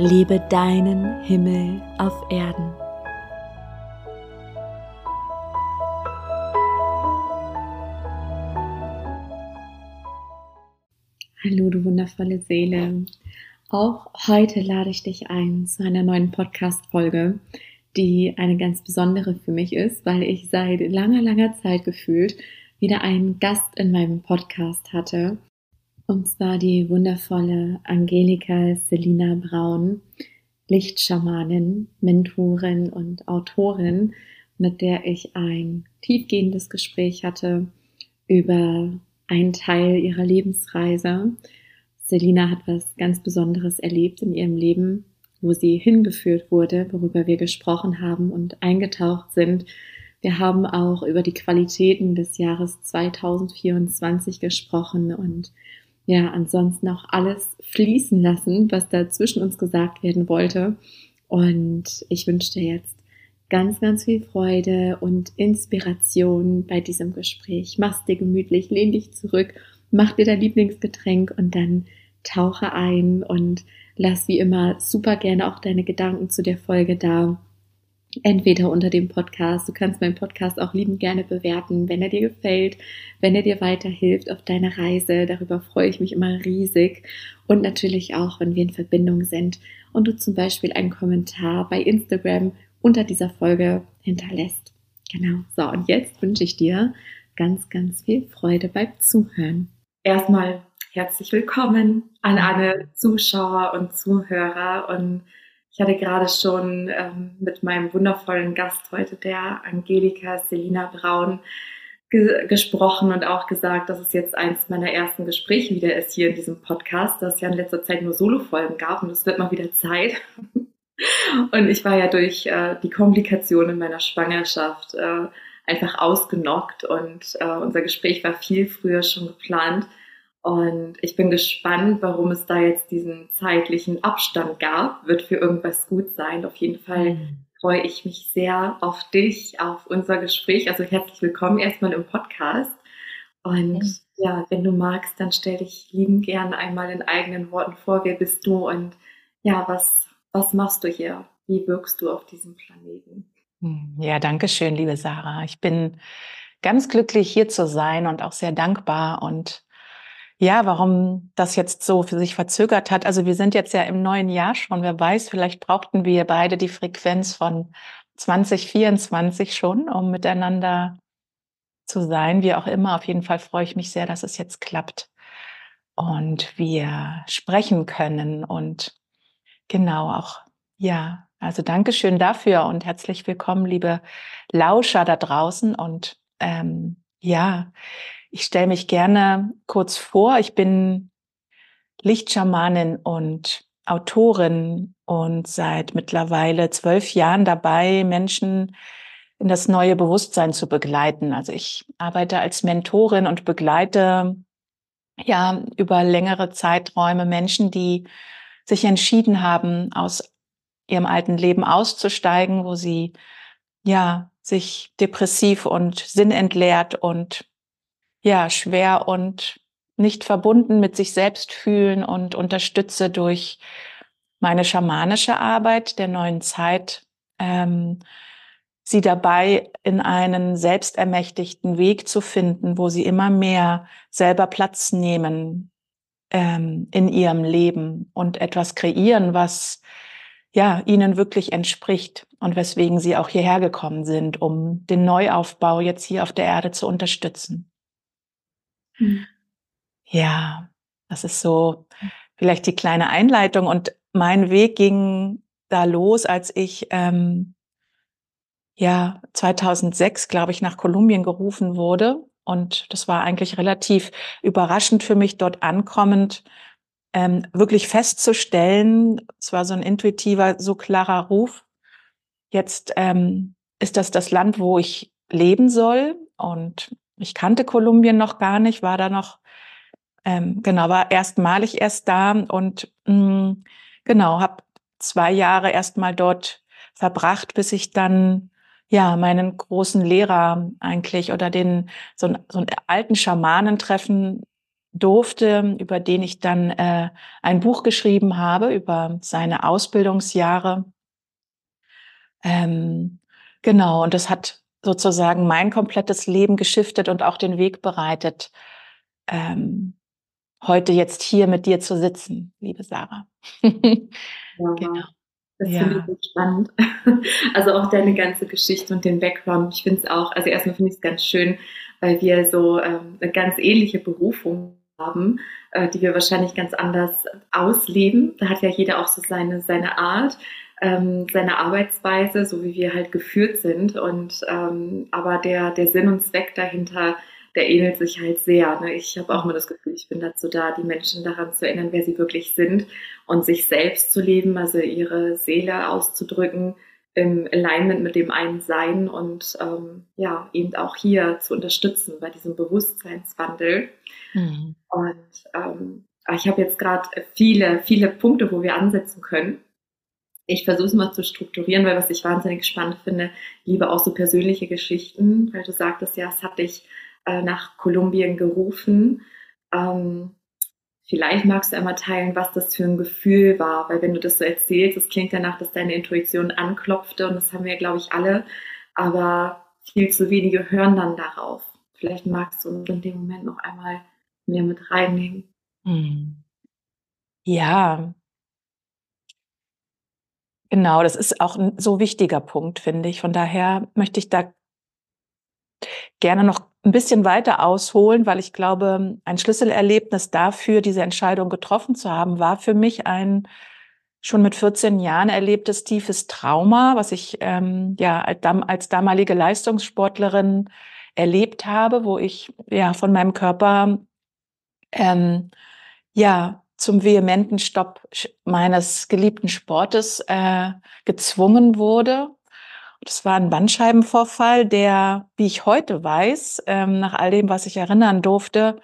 Lebe deinen Himmel auf Erden. Hallo, du wundervolle Seele. Auch heute lade ich dich ein zu einer neuen Podcast-Folge, die eine ganz besondere für mich ist, weil ich seit langer, langer Zeit gefühlt wieder einen Gast in meinem Podcast hatte. Und zwar die wundervolle Angelika Selina Braun, Lichtschamanin, Mentorin und Autorin, mit der ich ein tiefgehendes Gespräch hatte über einen Teil ihrer Lebensreise. Selina hat was ganz Besonderes erlebt in ihrem Leben, wo sie hingeführt wurde, worüber wir gesprochen haben und eingetaucht sind wir haben auch über die Qualitäten des Jahres 2024 gesprochen und ja, ansonsten auch alles fließen lassen, was da zwischen uns gesagt werden wollte. Und ich wünsche dir jetzt ganz, ganz viel Freude und Inspiration bei diesem Gespräch. Mach's dir gemütlich, lehn dich zurück, mach dir dein Lieblingsgetränk und dann tauche ein und lass wie immer super gerne auch deine Gedanken zu der Folge da entweder unter dem Podcast. Du kannst meinen Podcast auch liebend gerne bewerten, wenn er dir gefällt, wenn er dir weiterhilft auf deiner Reise. Darüber freue ich mich immer riesig. Und natürlich auch, wenn wir in Verbindung sind und du zum Beispiel einen Kommentar bei Instagram unter dieser Folge hinterlässt. Genau. So, und jetzt wünsche ich dir ganz, ganz viel Freude beim Zuhören. Erstmal herzlich willkommen an alle Zuschauer und Zuhörer und ich hatte gerade schon ähm, mit meinem wundervollen Gast heute, der Angelika Selina Braun, ge gesprochen und auch gesagt, dass es jetzt eins meiner ersten Gespräche wieder ist hier in diesem Podcast, dass es ja in letzter Zeit nur Solo-Folgen gab und es wird mal wieder Zeit. und ich war ja durch äh, die Komplikationen meiner Schwangerschaft äh, einfach ausgenockt und äh, unser Gespräch war viel früher schon geplant. Und ich bin gespannt, warum es da jetzt diesen zeitlichen Abstand gab. Wird für irgendwas gut sein. Auf jeden Fall mhm. freue ich mich sehr auf dich, auf unser Gespräch. Also herzlich willkommen erstmal im Podcast. Und mhm. ja, wenn du magst, dann stell dich lieben gern einmal in eigenen Worten vor. Wer bist du und ja, was, was machst du hier? Wie wirkst du auf diesem Planeten? Hm, ja, danke schön, liebe Sarah. Ich bin ganz glücklich, hier zu sein und auch sehr dankbar und ja, warum das jetzt so für sich verzögert hat. Also wir sind jetzt ja im neuen Jahr schon. Wer weiß, vielleicht brauchten wir beide die Frequenz von 2024 schon, um miteinander zu sein. Wie auch immer, auf jeden Fall freue ich mich sehr, dass es jetzt klappt und wir sprechen können und genau auch, ja, also Dankeschön dafür und herzlich willkommen, liebe Lauscher da draußen und ähm, ja, ich stelle mich gerne kurz vor. Ich bin Lichtschamanin und Autorin und seit mittlerweile zwölf Jahren dabei, Menschen in das neue Bewusstsein zu begleiten. Also ich arbeite als Mentorin und begleite ja über längere Zeiträume Menschen, die sich entschieden haben, aus ihrem alten Leben auszusteigen, wo sie ja sich depressiv und sinnentleert und ja, schwer und nicht verbunden mit sich selbst fühlen und unterstütze durch meine schamanische Arbeit der neuen Zeit ähm, sie dabei in einen selbstermächtigten Weg zu finden, wo sie immer mehr selber Platz nehmen ähm, in ihrem Leben und etwas kreieren, was ja ihnen wirklich entspricht und weswegen sie auch hierher gekommen sind, um den Neuaufbau jetzt hier auf der Erde zu unterstützen. Mhm. Ja, das ist so vielleicht die kleine Einleitung. Und mein Weg ging da los, als ich ähm, ja 2006, glaube ich, nach Kolumbien gerufen wurde. Und das war eigentlich relativ überraschend für mich dort ankommend, ähm, wirklich festzustellen, es war so ein intuitiver, so klarer Ruf, jetzt ähm, ist das das Land, wo ich leben soll und ich kannte Kolumbien noch gar nicht, war da noch, ähm, genau, war erstmalig erst da und mh, mm, genau, habe zwei Jahre erstmal dort verbracht, bis ich dann ja meinen großen Lehrer eigentlich oder den so, so einen alten Schamanen treffen durfte, über den ich dann äh, ein Buch geschrieben habe über seine Ausbildungsjahre. Ähm, genau, und das hat sozusagen mein komplettes Leben geschiftet und auch den Weg bereitet, ähm, heute jetzt hier mit dir zu sitzen, liebe Sarah. ja, genau. Das ja. finde ich spannend. Also auch deine ganze Geschichte und den Background. Ich finde es auch, also erstmal finde ich es ganz schön, weil wir so ähm, eine ganz ähnliche Berufung haben, äh, die wir wahrscheinlich ganz anders ausleben. Da hat ja jeder auch so seine, seine Art, ähm, seine Arbeitsweise, so wie wir halt geführt sind. Und ähm, aber der, der Sinn und Zweck dahinter, der ähnelt sich halt sehr. Ne? Ich habe auch immer das Gefühl, ich bin dazu da, die Menschen daran zu erinnern, wer sie wirklich sind und sich selbst zu leben, also ihre Seele auszudrücken im Alignment mit dem einen Sein und ähm, ja, eben auch hier zu unterstützen bei diesem Bewusstseinswandel. Mhm. Und ähm, ich habe jetzt gerade viele, viele Punkte, wo wir ansetzen können. Ich versuche es mal zu strukturieren, weil was ich wahnsinnig spannend finde, liebe auch so persönliche Geschichten, weil du sagtest ja, es hat dich äh, nach Kolumbien gerufen. Ähm, vielleicht magst du einmal teilen, was das für ein Gefühl war, weil wenn du das so erzählst, es klingt danach, dass deine Intuition anklopfte und das haben wir, glaube ich, alle, aber viel zu wenige hören dann darauf. Vielleicht magst du in dem Moment noch einmal mehr mit reinnehmen. Hm. Ja, Genau, das ist auch ein so wichtiger Punkt, finde ich. Von daher möchte ich da gerne noch ein bisschen weiter ausholen, weil ich glaube, ein Schlüsselerlebnis dafür, diese Entscheidung getroffen zu haben, war für mich ein schon mit 14 Jahren erlebtes tiefes Trauma, was ich ähm, ja als damalige Leistungssportlerin erlebt habe, wo ich ja von meinem Körper ähm, ja zum vehementen Stopp meines geliebten Sportes äh, gezwungen wurde. Das war ein Bandscheibenvorfall, der, wie ich heute weiß, ähm, nach all dem, was ich erinnern durfte,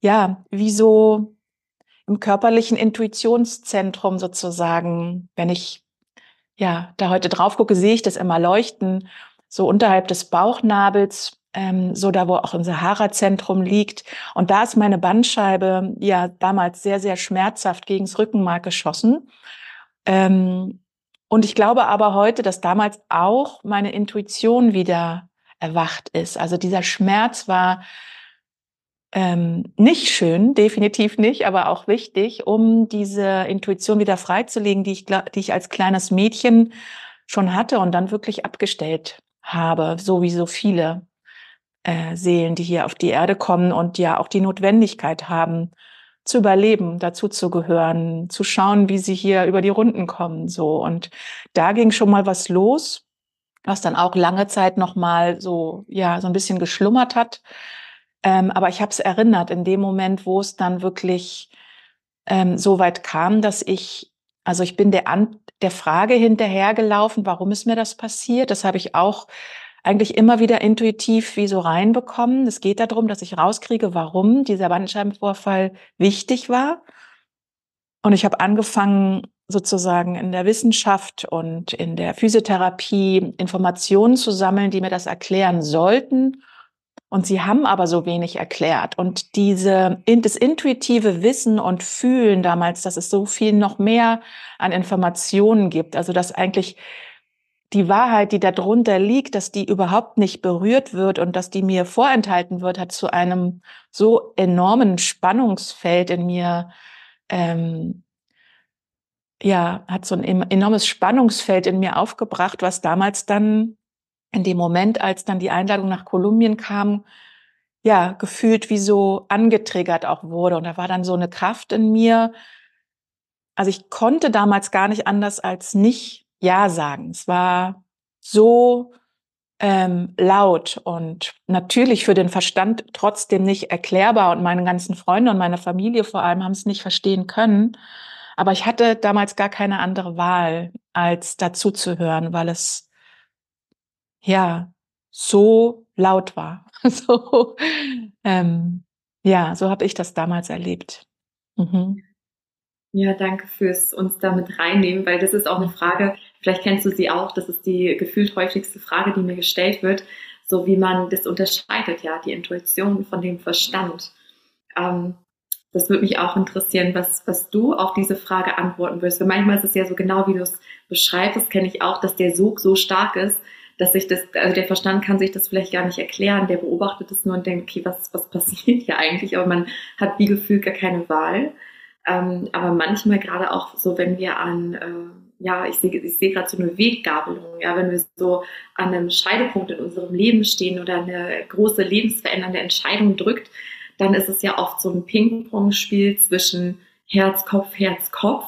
ja, wie so im körperlichen Intuitionszentrum sozusagen, wenn ich ja da heute drauf gucke, sehe ich das immer leuchten, so unterhalb des Bauchnabels ähm, so da, wo auch ein Sahara-Zentrum liegt. Und da ist meine Bandscheibe ja damals sehr, sehr schmerzhaft gegens Rückenmark geschossen. Ähm, und ich glaube aber heute, dass damals auch meine Intuition wieder erwacht ist. Also dieser Schmerz war ähm, nicht schön, definitiv nicht, aber auch wichtig, um diese Intuition wieder freizulegen, die ich, die ich als kleines Mädchen schon hatte und dann wirklich abgestellt habe, so wie so viele äh, Seelen, die hier auf die Erde kommen und ja auch die Notwendigkeit haben, zu überleben, dazu zu gehören, zu schauen, wie sie hier über die Runden kommen, so. Und da ging schon mal was los, was dann auch lange Zeit noch mal so, ja, so ein bisschen geschlummert hat. Ähm, aber ich habe es erinnert in dem Moment, wo es dann wirklich ähm, so weit kam, dass ich, also ich bin der, An der Frage hinterhergelaufen, warum ist mir das passiert? Das habe ich auch eigentlich immer wieder intuitiv wie so reinbekommen. Es geht darum, dass ich rauskriege, warum dieser Bandscheibenvorfall wichtig war. Und ich habe angefangen, sozusagen in der Wissenschaft und in der Physiotherapie Informationen zu sammeln, die mir das erklären sollten. Und sie haben aber so wenig erklärt. Und diese, das intuitive Wissen und Fühlen damals, dass es so viel noch mehr an Informationen gibt. Also, dass eigentlich die Wahrheit, die darunter liegt, dass die überhaupt nicht berührt wird und dass die mir vorenthalten wird, hat zu einem so enormen Spannungsfeld in mir, ähm, ja, hat so ein enormes Spannungsfeld in mir aufgebracht, was damals dann in dem Moment, als dann die Einladung nach Kolumbien kam, ja, gefühlt wie so angetriggert auch wurde. Und da war dann so eine Kraft in mir. Also ich konnte damals gar nicht anders als nicht ja sagen. Es war so ähm, laut und natürlich für den Verstand trotzdem nicht erklärbar und meine ganzen Freunde und meine Familie vor allem haben es nicht verstehen können. Aber ich hatte damals gar keine andere Wahl, als dazu zu hören, weil es ja so laut war. so, ähm, ja, so habe ich das damals erlebt. Mhm. Ja, danke fürs uns damit reinnehmen, weil das ist auch eine Frage, vielleicht kennst du sie auch, das ist die gefühlt häufigste Frage, die mir gestellt wird, so wie man das unterscheidet, ja, die Intuition von dem Verstand. Ähm, das würde mich auch interessieren, was, was du auf diese Frage antworten wirst. Weil manchmal ist es ja so genau, wie du es beschreibst, das kenne ich auch, dass der Sog so stark ist, dass sich das, also der Verstand kann sich das vielleicht gar nicht erklären, der beobachtet es nur und denkt, okay, was, was passiert hier eigentlich? Aber man hat wie gefühlt gar keine Wahl. Ähm, aber manchmal gerade auch so, wenn wir an, äh, ja, ich sehe ich sehe gerade so eine Weggabelung, ja, wenn wir so an einem Scheidepunkt in unserem Leben stehen oder eine große lebensverändernde Entscheidung drückt, dann ist es ja oft so ein Ping-Pong-Spiel zwischen Herz, Kopf, Herz, Kopf,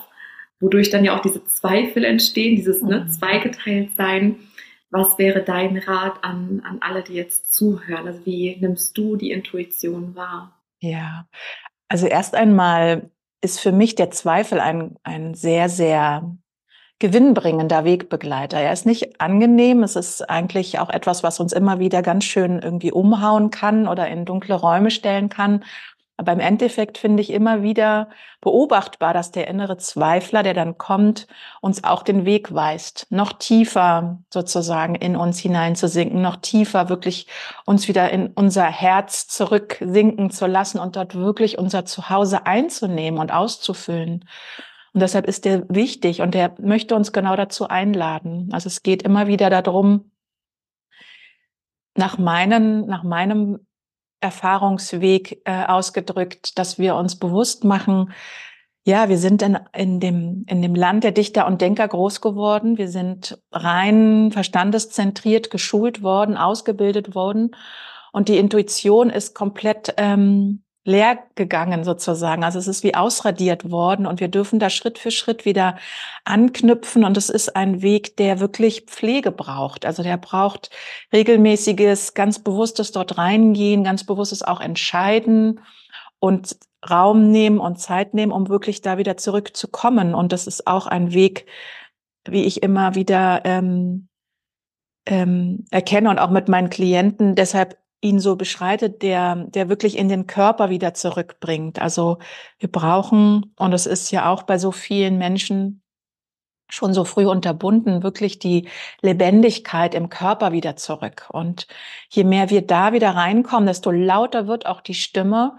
wodurch dann ja auch diese Zweifel entstehen, dieses ne, mhm. zweigeteilt sein. Was wäre dein Rat an, an alle, die jetzt zuhören? Also wie nimmst du die Intuition wahr? Ja, also erst einmal ist für mich der Zweifel ein, ein sehr, sehr gewinnbringender Wegbegleiter. Er ist nicht angenehm. Es ist eigentlich auch etwas, was uns immer wieder ganz schön irgendwie umhauen kann oder in dunkle Räume stellen kann. Aber im Endeffekt finde ich immer wieder beobachtbar, dass der innere Zweifler, der dann kommt, uns auch den Weg weist, noch tiefer sozusagen in uns hineinzusinken, noch tiefer wirklich uns wieder in unser Herz zurücksinken zu lassen und dort wirklich unser Zuhause einzunehmen und auszufüllen. Und deshalb ist der wichtig und der möchte uns genau dazu einladen. Also es geht immer wieder darum, nach meinen, nach meinem Erfahrungsweg äh, ausgedrückt, dass wir uns bewusst machen, ja, wir sind in, in, dem, in dem Land der Dichter und Denker groß geworden. Wir sind rein verstandeszentriert geschult worden, ausgebildet worden. Und die Intuition ist komplett ähm, leer gegangen sozusagen. Also es ist wie ausradiert worden und wir dürfen da Schritt für Schritt wieder anknüpfen und es ist ein Weg, der wirklich Pflege braucht. Also der braucht regelmäßiges, ganz bewusstes dort reingehen, ganz bewusstes auch entscheiden und Raum nehmen und Zeit nehmen, um wirklich da wieder zurückzukommen. Und das ist auch ein Weg, wie ich immer wieder ähm, ähm, erkenne und auch mit meinen Klienten. Deshalb ihn so beschreitet, der, der wirklich in den Körper wieder zurückbringt. Also wir brauchen, und es ist ja auch bei so vielen Menschen schon so früh unterbunden, wirklich die Lebendigkeit im Körper wieder zurück. Und je mehr wir da wieder reinkommen, desto lauter wird auch die Stimme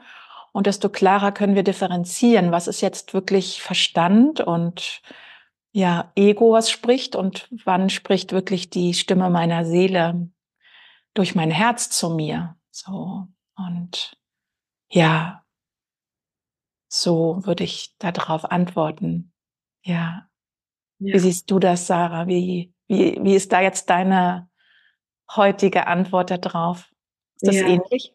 und desto klarer können wir differenzieren, was ist jetzt wirklich Verstand und ja, Ego, was spricht und wann spricht wirklich die Stimme meiner Seele, durch mein Herz zu mir. So. Und ja, so würde ich darauf antworten. Ja. ja. Wie siehst du das, Sarah? Wie, wie, wie ist da jetzt deine heutige Antwort darauf? Ist das ja. ähnlich?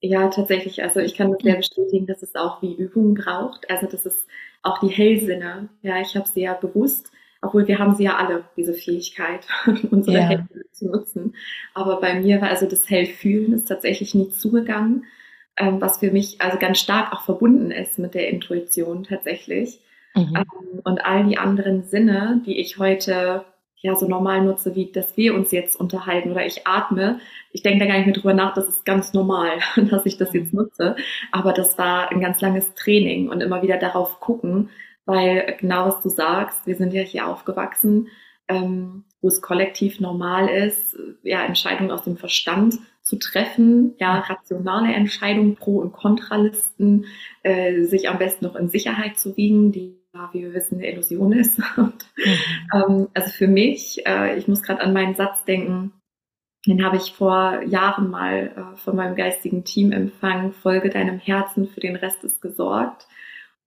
Ja, tatsächlich. Also ich kann das sehr bestätigen, dass es auch wie Übung braucht. Also das ist auch die Hellsinne. Ja, ich habe sie ja bewusst obwohl wir haben sie ja alle, diese Fähigkeit, unsere ja. Hände zu nutzen. Aber bei mir war also das Hellfühlen ist tatsächlich nie zugegangen, ähm, was für mich also ganz stark auch verbunden ist mit der Intuition tatsächlich. Mhm. Ähm, und all die anderen Sinne, die ich heute ja so normal nutze, wie dass wir uns jetzt unterhalten oder ich atme. Ich denke da gar nicht mehr drüber nach, das ist ganz normal, dass ich das jetzt nutze. Aber das war ein ganz langes Training und immer wieder darauf gucken, weil genau was du sagst, wir sind ja hier aufgewachsen, ähm, wo es kollektiv normal ist, ja, Entscheidungen aus dem Verstand zu treffen, ja, rationale Entscheidungen, Pro- und Kontralisten, äh, sich am besten noch in Sicherheit zu wiegen, die wie wir wissen, eine Illusion ist. Und, mhm. ähm, also für mich, äh, ich muss gerade an meinen Satz denken, den habe ich vor Jahren mal äh, von meinem geistigen Team empfangen, folge deinem Herzen, für den Rest ist gesorgt.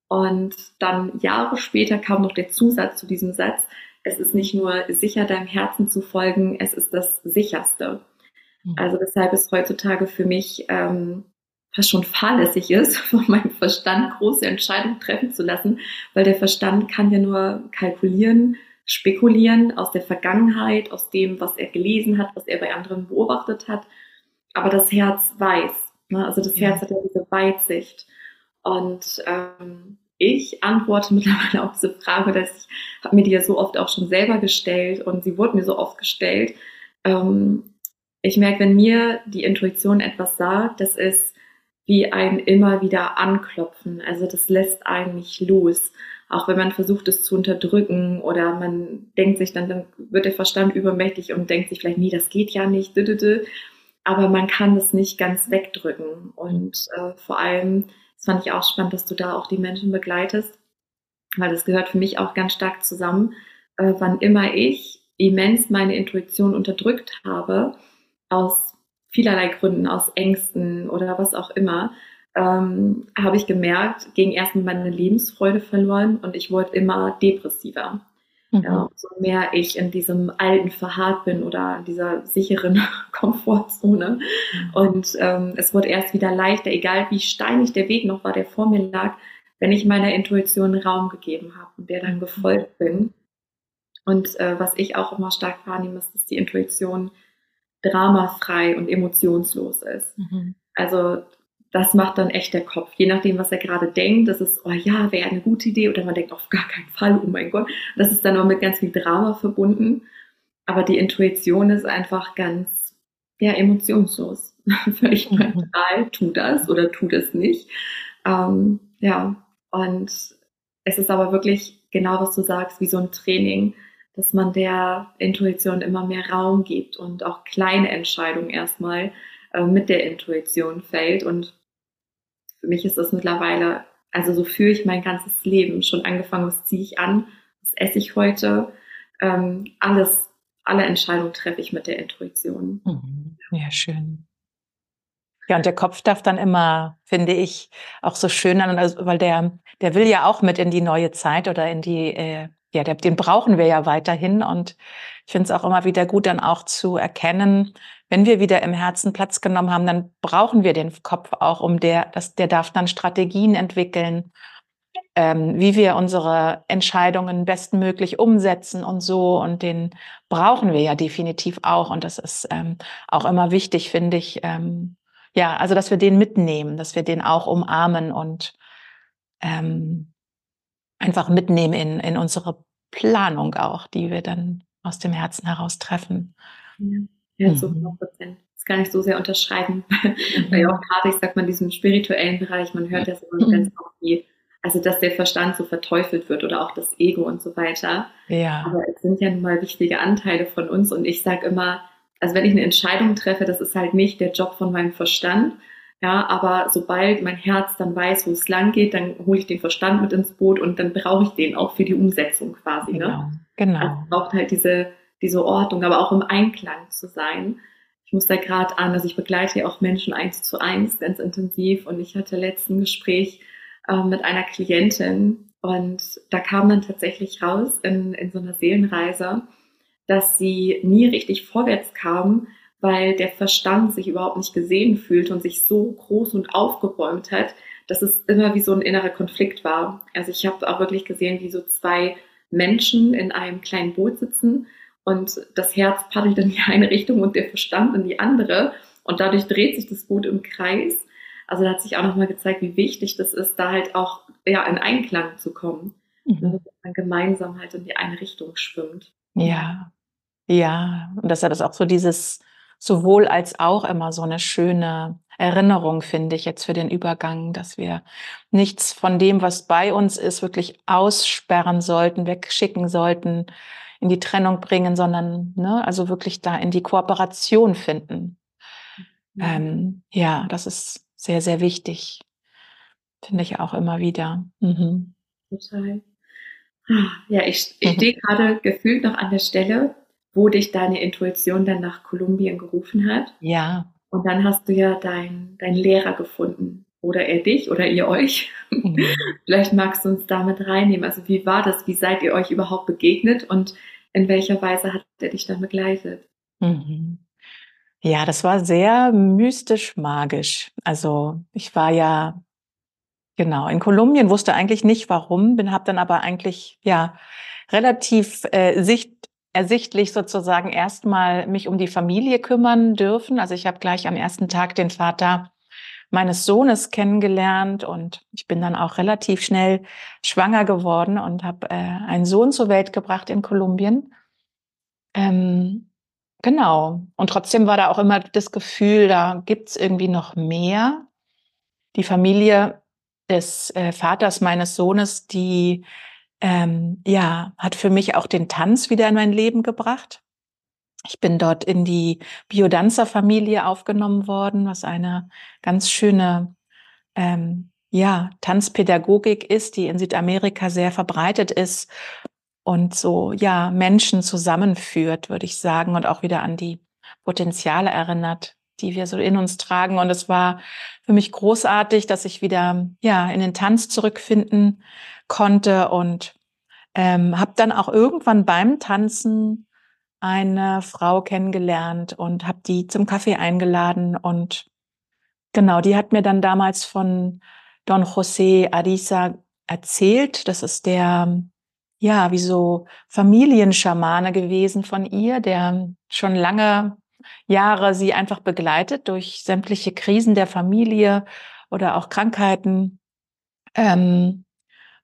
Und dann Jahre später kam noch der Zusatz zu diesem Satz, es ist nicht nur sicher, deinem Herzen zu folgen, es ist das sicherste. Mhm. Also deshalb ist heutzutage für mich ähm, fast schon fahrlässig ist, von meinem Verstand große Entscheidungen treffen zu lassen, weil der Verstand kann ja nur kalkulieren, spekulieren aus der Vergangenheit, aus dem, was er gelesen hat, was er bei anderen beobachtet hat. Aber das Herz weiß. Ne? Also das. Herz hat ja diese Weitsicht. Und ähm, ich antworte mittlerweile auf diese Frage, dass ich habe mir die ja so oft auch schon selber gestellt und sie wurde mir so oft gestellt. Ähm, ich merke, wenn mir die Intuition etwas sagt, das ist wie ein immer wieder anklopfen. Also das lässt einen nicht los. Auch wenn man versucht, es zu unterdrücken oder man denkt sich dann, dann wird der Verstand übermächtig und denkt sich vielleicht, nee, das geht ja nicht. Aber man kann es nicht ganz wegdrücken. Und äh, vor allem, das fand ich auch spannend, dass du da auch die Menschen begleitest, weil das gehört für mich auch ganz stark zusammen. Äh, wann immer ich immens meine Intuition unterdrückt habe, aus vielerlei Gründen, aus Ängsten oder was auch immer, ähm, habe ich gemerkt, ging erstmal meine Lebensfreude verloren und ich wurde immer depressiver. Mhm. Ja, so mehr ich in diesem alten verharrt bin oder in dieser sicheren Komfortzone. Mhm. Und ähm, es wurde erst wieder leichter, egal wie steinig der Weg noch war, der vor mir lag, wenn ich meiner Intuition Raum gegeben habe und der dann mhm. gefolgt bin. Und äh, was ich auch immer stark wahrnehme, ist, dass die Intuition dramafrei und emotionslos ist. Mhm. Also das macht dann echt der Kopf. Je nachdem, was er gerade denkt, das ist, oh ja, wäre eine gute Idee, oder man denkt auf gar keinen Fall, oh mein Gott. Das ist dann auch mit ganz viel Drama verbunden. Aber die Intuition ist einfach ganz, ja, emotionslos. Völlig mhm. neutral, tu das oder tu das nicht. Ähm, ja, und es ist aber wirklich genau, was du sagst, wie so ein Training, dass man der Intuition immer mehr Raum gibt und auch kleine Entscheidungen erstmal äh, mit der Intuition fällt. Und für mich ist das mittlerweile, also so führe ich mein ganzes Leben. Schon angefangen, was ziehe ich an, was esse ich heute. Ähm, alles, alle Entscheidungen treffe ich mit der Intuition. Mhm. Ja, schön. Ja, und der Kopf darf dann immer, finde ich, auch so schön an, also, weil der, der will ja auch mit in die neue Zeit oder in die äh, ja, den brauchen wir ja weiterhin. Und ich finde es auch immer wieder gut, dann auch zu erkennen, wenn wir wieder im Herzen Platz genommen haben, dann brauchen wir den Kopf auch, um der, das, der darf dann Strategien entwickeln, ähm, wie wir unsere Entscheidungen bestmöglich umsetzen und so. Und den brauchen wir ja definitiv auch. Und das ist ähm, auch immer wichtig, finde ich. Ähm, ja, also dass wir den mitnehmen, dass wir den auch umarmen und ähm, einfach mitnehmen in, in unsere Planung auch, die wir dann aus dem Herzen heraus treffen. Ja, ja zu 100 mhm. Prozent. Das kann ich so sehr unterschreiben, mhm. weil auch gerade, ich sag mal, in diesem spirituellen Bereich, man hört ja so mhm. ganz oft wie, also dass der Verstand so verteufelt wird oder auch das Ego und so weiter. Ja. Aber es sind ja nun mal wichtige Anteile von uns und ich sage immer, also wenn ich eine Entscheidung treffe, das ist halt nicht der Job von meinem Verstand, ja, aber sobald mein Herz dann weiß, wo es lang geht, dann hole ich den Verstand mit ins Boot und dann brauche ich den auch für die Umsetzung quasi. Ne? Genau. Ne? genau. Also es braucht halt diese, diese Ordnung, aber auch im Einklang zu sein. Ich muss da gerade an, also ich begleite ja auch Menschen eins zu eins ganz intensiv und ich hatte letzten Gespräch äh, mit einer Klientin und da kam dann tatsächlich raus in, in so einer Seelenreise, dass sie nie richtig vorwärts kam, weil der Verstand sich überhaupt nicht gesehen fühlt und sich so groß und aufgebäumt hat, dass es immer wie so ein innerer Konflikt war. Also ich habe auch wirklich gesehen, wie so zwei Menschen in einem kleinen Boot sitzen und das Herz paddelt in die eine Richtung und der Verstand in die andere und dadurch dreht sich das Boot im Kreis. Also da hat sich auch nochmal gezeigt, wie wichtig das ist, da halt auch ja, in Einklang zu kommen. Mhm. Dass man gemeinsam halt in die eine Richtung schwimmt. Ja, ja. Und dass er das auch so dieses sowohl als auch immer so eine schöne Erinnerung, finde ich jetzt für den Übergang, dass wir nichts von dem, was bei uns ist, wirklich aussperren sollten, wegschicken sollten, in die Trennung bringen, sondern ne, also wirklich da in die Kooperation finden. Mhm. Ähm, ja, das ist sehr, sehr wichtig. Finde ich auch immer wieder. Mhm. Total. Ja, ich, ich stehe gerade gefühlt noch an der Stelle, wo dich deine Intuition dann nach Kolumbien gerufen hat. Ja. Und dann hast du ja deinen dein Lehrer gefunden. Oder er dich oder ihr euch. Mhm. Vielleicht magst du uns damit reinnehmen. Also wie war das? Wie seid ihr euch überhaupt begegnet und in welcher Weise hat er dich dann begleitet? Mhm. Ja, das war sehr mystisch magisch. Also ich war ja genau in Kolumbien, wusste eigentlich nicht warum, bin habe dann aber eigentlich ja relativ äh, sicht, ersichtlich sozusagen erstmal mich um die Familie kümmern dürfen. Also ich habe gleich am ersten Tag den Vater meines Sohnes kennengelernt und ich bin dann auch relativ schnell schwanger geworden und habe äh, einen Sohn zur Welt gebracht in Kolumbien. Ähm, genau. Und trotzdem war da auch immer das Gefühl, da gibt's irgendwie noch mehr. Die Familie des äh, Vaters meines Sohnes, die ähm, ja hat für mich auch den Tanz wieder in mein Leben gebracht. Ich bin dort in die Biodanzer-Familie aufgenommen worden, was eine ganz schöne ähm, ja, Tanzpädagogik ist, die in Südamerika sehr verbreitet ist und so ja Menschen zusammenführt, würde ich sagen, und auch wieder an die Potenziale erinnert, die wir so in uns tragen. Und es war für mich großartig, dass ich wieder ja in den Tanz zurückfinden konnte und ähm, habe dann auch irgendwann beim Tanzen eine Frau kennengelernt und habe die zum Kaffee eingeladen und genau, die hat mir dann damals von Don José Ariza erzählt. Das ist der, ja, wie so Familienschamane gewesen von ihr, der schon lange Jahre sie einfach begleitet durch sämtliche Krisen der Familie oder auch Krankheiten. Ähm,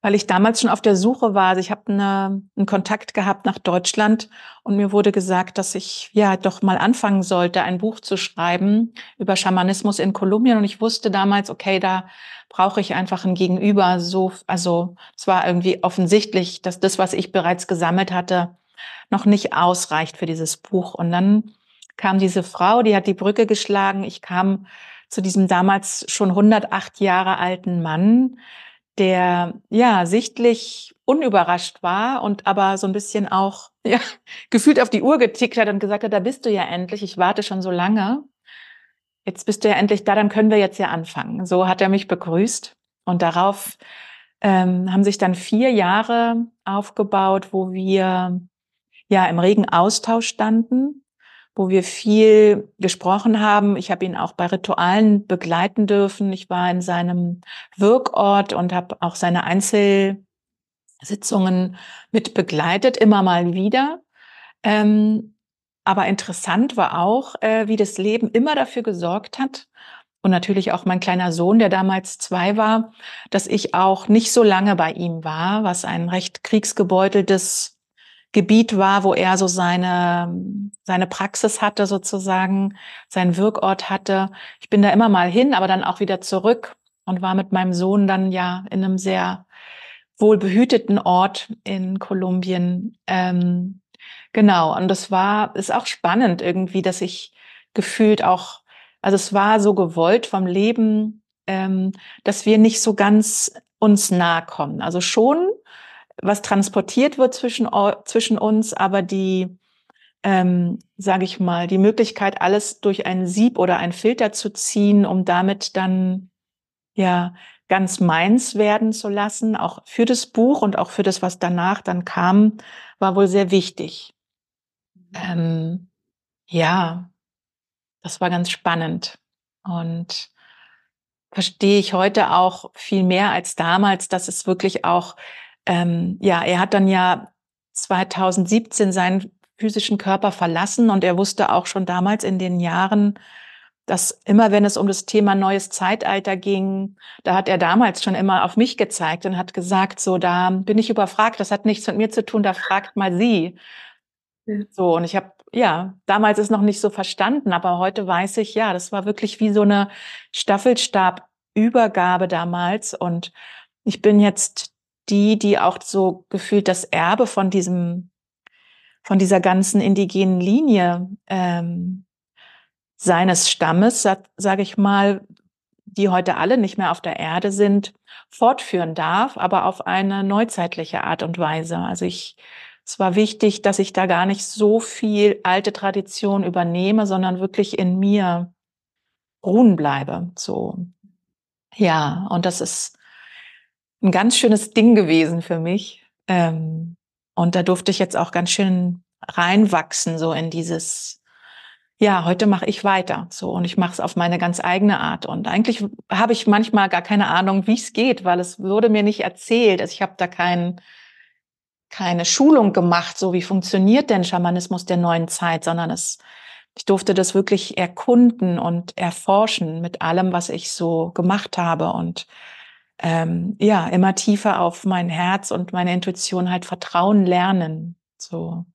weil ich damals schon auf der Suche war. Also ich habe eine, einen Kontakt gehabt nach Deutschland und mir wurde gesagt, dass ich ja doch mal anfangen sollte, ein Buch zu schreiben über Schamanismus in Kolumbien. Und ich wusste damals, okay, da brauche ich einfach ein Gegenüber. So, also es war irgendwie offensichtlich, dass das, was ich bereits gesammelt hatte, noch nicht ausreicht für dieses Buch. Und dann kam diese Frau, die hat die Brücke geschlagen. Ich kam zu diesem damals schon 108 Jahre alten Mann, der ja sichtlich unüberrascht war und aber so ein bisschen auch ja, gefühlt auf die Uhr getickt hat und gesagt hat, da bist du ja endlich, ich warte schon so lange. Jetzt bist du ja endlich da, dann können wir jetzt ja anfangen. So hat er mich begrüßt und darauf ähm, haben sich dann vier Jahre aufgebaut, wo wir ja im regen Austausch standen wo wir viel gesprochen haben. Ich habe ihn auch bei Ritualen begleiten dürfen. Ich war in seinem Wirkort und habe auch seine Einzelsitzungen mit begleitet, immer mal wieder. Ähm, aber interessant war auch, äh, wie das Leben immer dafür gesorgt hat, und natürlich auch mein kleiner Sohn, der damals zwei war, dass ich auch nicht so lange bei ihm war, was ein recht kriegsgebeuteltes Gebiet war, wo er so seine, seine Praxis hatte sozusagen, seinen Wirkort hatte. Ich bin da immer mal hin, aber dann auch wieder zurück und war mit meinem Sohn dann ja in einem sehr wohlbehüteten Ort in Kolumbien. Ähm, genau, und das war, ist auch spannend irgendwie, dass ich gefühlt auch, also es war so gewollt vom Leben, ähm, dass wir nicht so ganz uns nahe kommen. Also schon was transportiert wird zwischen, zwischen uns, aber die, ähm, sage ich mal, die Möglichkeit, alles durch ein Sieb oder ein Filter zu ziehen, um damit dann ja ganz meins werden zu lassen, auch für das Buch und auch für das, was danach dann kam, war wohl sehr wichtig. Ähm, ja, das war ganz spannend und verstehe ich heute auch viel mehr als damals, dass es wirklich auch ähm, ja, er hat dann ja 2017 seinen physischen Körper verlassen und er wusste auch schon damals in den Jahren, dass immer wenn es um das Thema neues Zeitalter ging, da hat er damals schon immer auf mich gezeigt und hat gesagt, so, da bin ich überfragt, das hat nichts mit mir zu tun, da fragt mal sie. Ja. So, und ich habe, ja, damals ist noch nicht so verstanden, aber heute weiß ich, ja, das war wirklich wie so eine Staffelstabübergabe damals und ich bin jetzt die, die auch so gefühlt das Erbe von diesem, von dieser ganzen indigenen Linie ähm, seines Stammes, sag, sage ich mal, die heute alle nicht mehr auf der Erde sind, fortführen darf, aber auf eine neuzeitliche Art und Weise. Also ich, es war wichtig, dass ich da gar nicht so viel alte Tradition übernehme, sondern wirklich in mir ruhen bleibe. So, ja, und das ist ein ganz schönes Ding gewesen für mich. Ähm, und da durfte ich jetzt auch ganz schön reinwachsen, so in dieses, ja, heute mache ich weiter. So, und ich mache es auf meine ganz eigene Art. Und eigentlich habe ich manchmal gar keine Ahnung, wie es geht, weil es wurde mir nicht erzählt. Also ich habe da keinen keine Schulung gemacht, so wie funktioniert denn Schamanismus der neuen Zeit, sondern es, ich durfte das wirklich erkunden und erforschen mit allem, was ich so gemacht habe und ähm, ja, immer tiefer auf mein Herz und meine Intuition halt vertrauen lernen. So,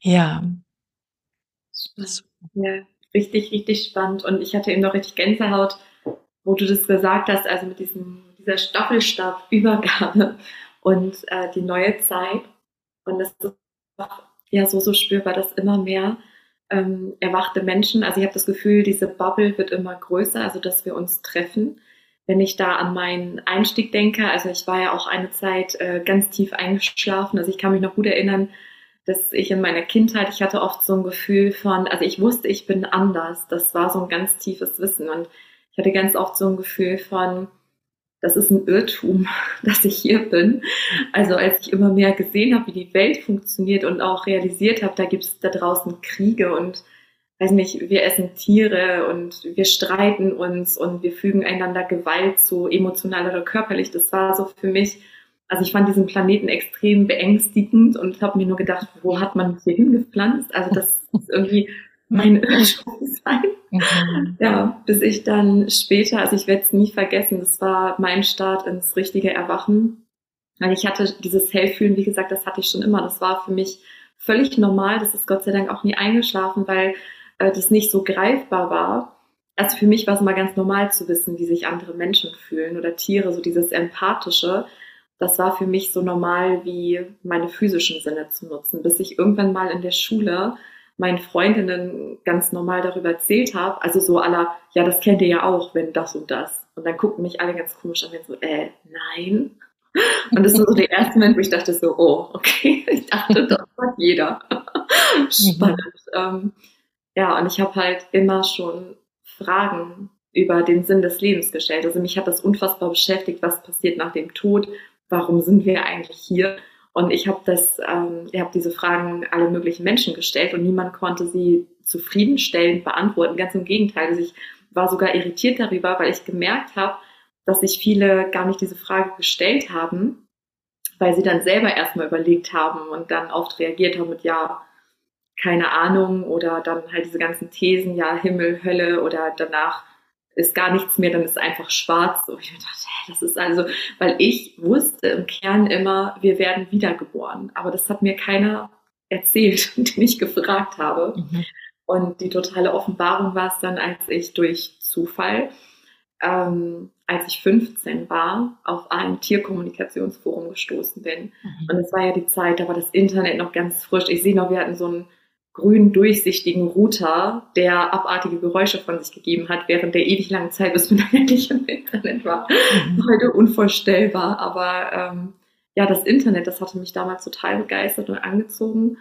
ja. Ja, richtig, richtig spannend. Und ich hatte eben noch richtig Gänsehaut, wo du das gesagt hast, also mit diesem, dieser Staffelstabübergabe und äh, die neue Zeit. Und das ist ja so, so spürbar, dass immer mehr ähm, erwachte Menschen, also ich habe das Gefühl, diese Bubble wird immer größer, also dass wir uns treffen wenn ich da an meinen Einstieg denke, also ich war ja auch eine Zeit äh, ganz tief eingeschlafen. Also ich kann mich noch gut erinnern, dass ich in meiner Kindheit, ich hatte oft so ein Gefühl von, also ich wusste, ich bin anders. Das war so ein ganz tiefes Wissen. Und ich hatte ganz oft so ein Gefühl von, das ist ein Irrtum, dass ich hier bin. Also als ich immer mehr gesehen habe, wie die Welt funktioniert und auch realisiert habe, da gibt es da draußen Kriege und weiß nicht, wir essen Tiere und wir streiten uns und wir fügen einander Gewalt zu, emotional oder körperlich. Das war so für mich, also ich fand diesen Planeten extrem beängstigend und habe mir nur gedacht, wo hat man hier hingepflanzt? Also das ist irgendwie mein Irrtum sein. Mhm. Ja, bis ich dann später, also ich werde es nie vergessen, das war mein Start ins richtige Erwachen. Weil ich hatte dieses Hellfühlen, wie gesagt, das hatte ich schon immer. Das war für mich völlig normal. Das ist Gott sei Dank auch nie eingeschlafen, weil äh, das nicht so greifbar war. Also für mich war es mal ganz normal zu wissen, wie sich andere Menschen fühlen oder Tiere, so dieses Empathische. Das war für mich so normal wie meine physischen Sinne zu nutzen, bis ich irgendwann mal in der Schule meinen Freundinnen ganz normal darüber erzählt habe. Also so aller, ja, das kennt ihr ja auch, wenn das und das. Und dann guckten mich alle ganz komisch an, wenn so, äh, nein. Und das war so der erste Moment, wo ich dachte so, oh, okay, ich dachte, das hat jeder. Spannend. Mhm. Ja, und ich habe halt immer schon Fragen über den Sinn des Lebens gestellt. Also mich hat das unfassbar beschäftigt, was passiert nach dem Tod, warum sind wir eigentlich hier? Und ich habe ähm, ich diese Fragen alle möglichen Menschen gestellt und niemand konnte sie zufriedenstellend beantworten. Ganz im Gegenteil, also ich war sogar irritiert darüber, weil ich gemerkt habe, dass sich viele gar nicht diese Frage gestellt haben, weil sie dann selber erstmal überlegt haben und dann oft reagiert haben mit ja, keine Ahnung oder dann halt diese ganzen Thesen, ja, Himmel, Hölle oder danach ist gar nichts mehr, dann ist es einfach schwarz. Und ich dachte, das ist also, weil ich wusste im Kern immer, wir werden wiedergeboren. Aber das hat mir keiner erzählt, den ich gefragt habe. Mhm. Und die totale Offenbarung war es dann, als ich durch Zufall, ähm, als ich 15 war, auf ein Tierkommunikationsforum gestoßen bin. Mhm. Und es war ja die Zeit, da war das Internet noch ganz frisch. Ich sehe noch, wir hatten so ein grün durchsichtigen Router, der abartige Geräusche von sich gegeben hat, während der ewig langen Zeit, bis man dann endlich im Internet war. Mhm. Heute unvorstellbar. Aber ähm, ja, das Internet, das hatte mich damals total begeistert und angezogen.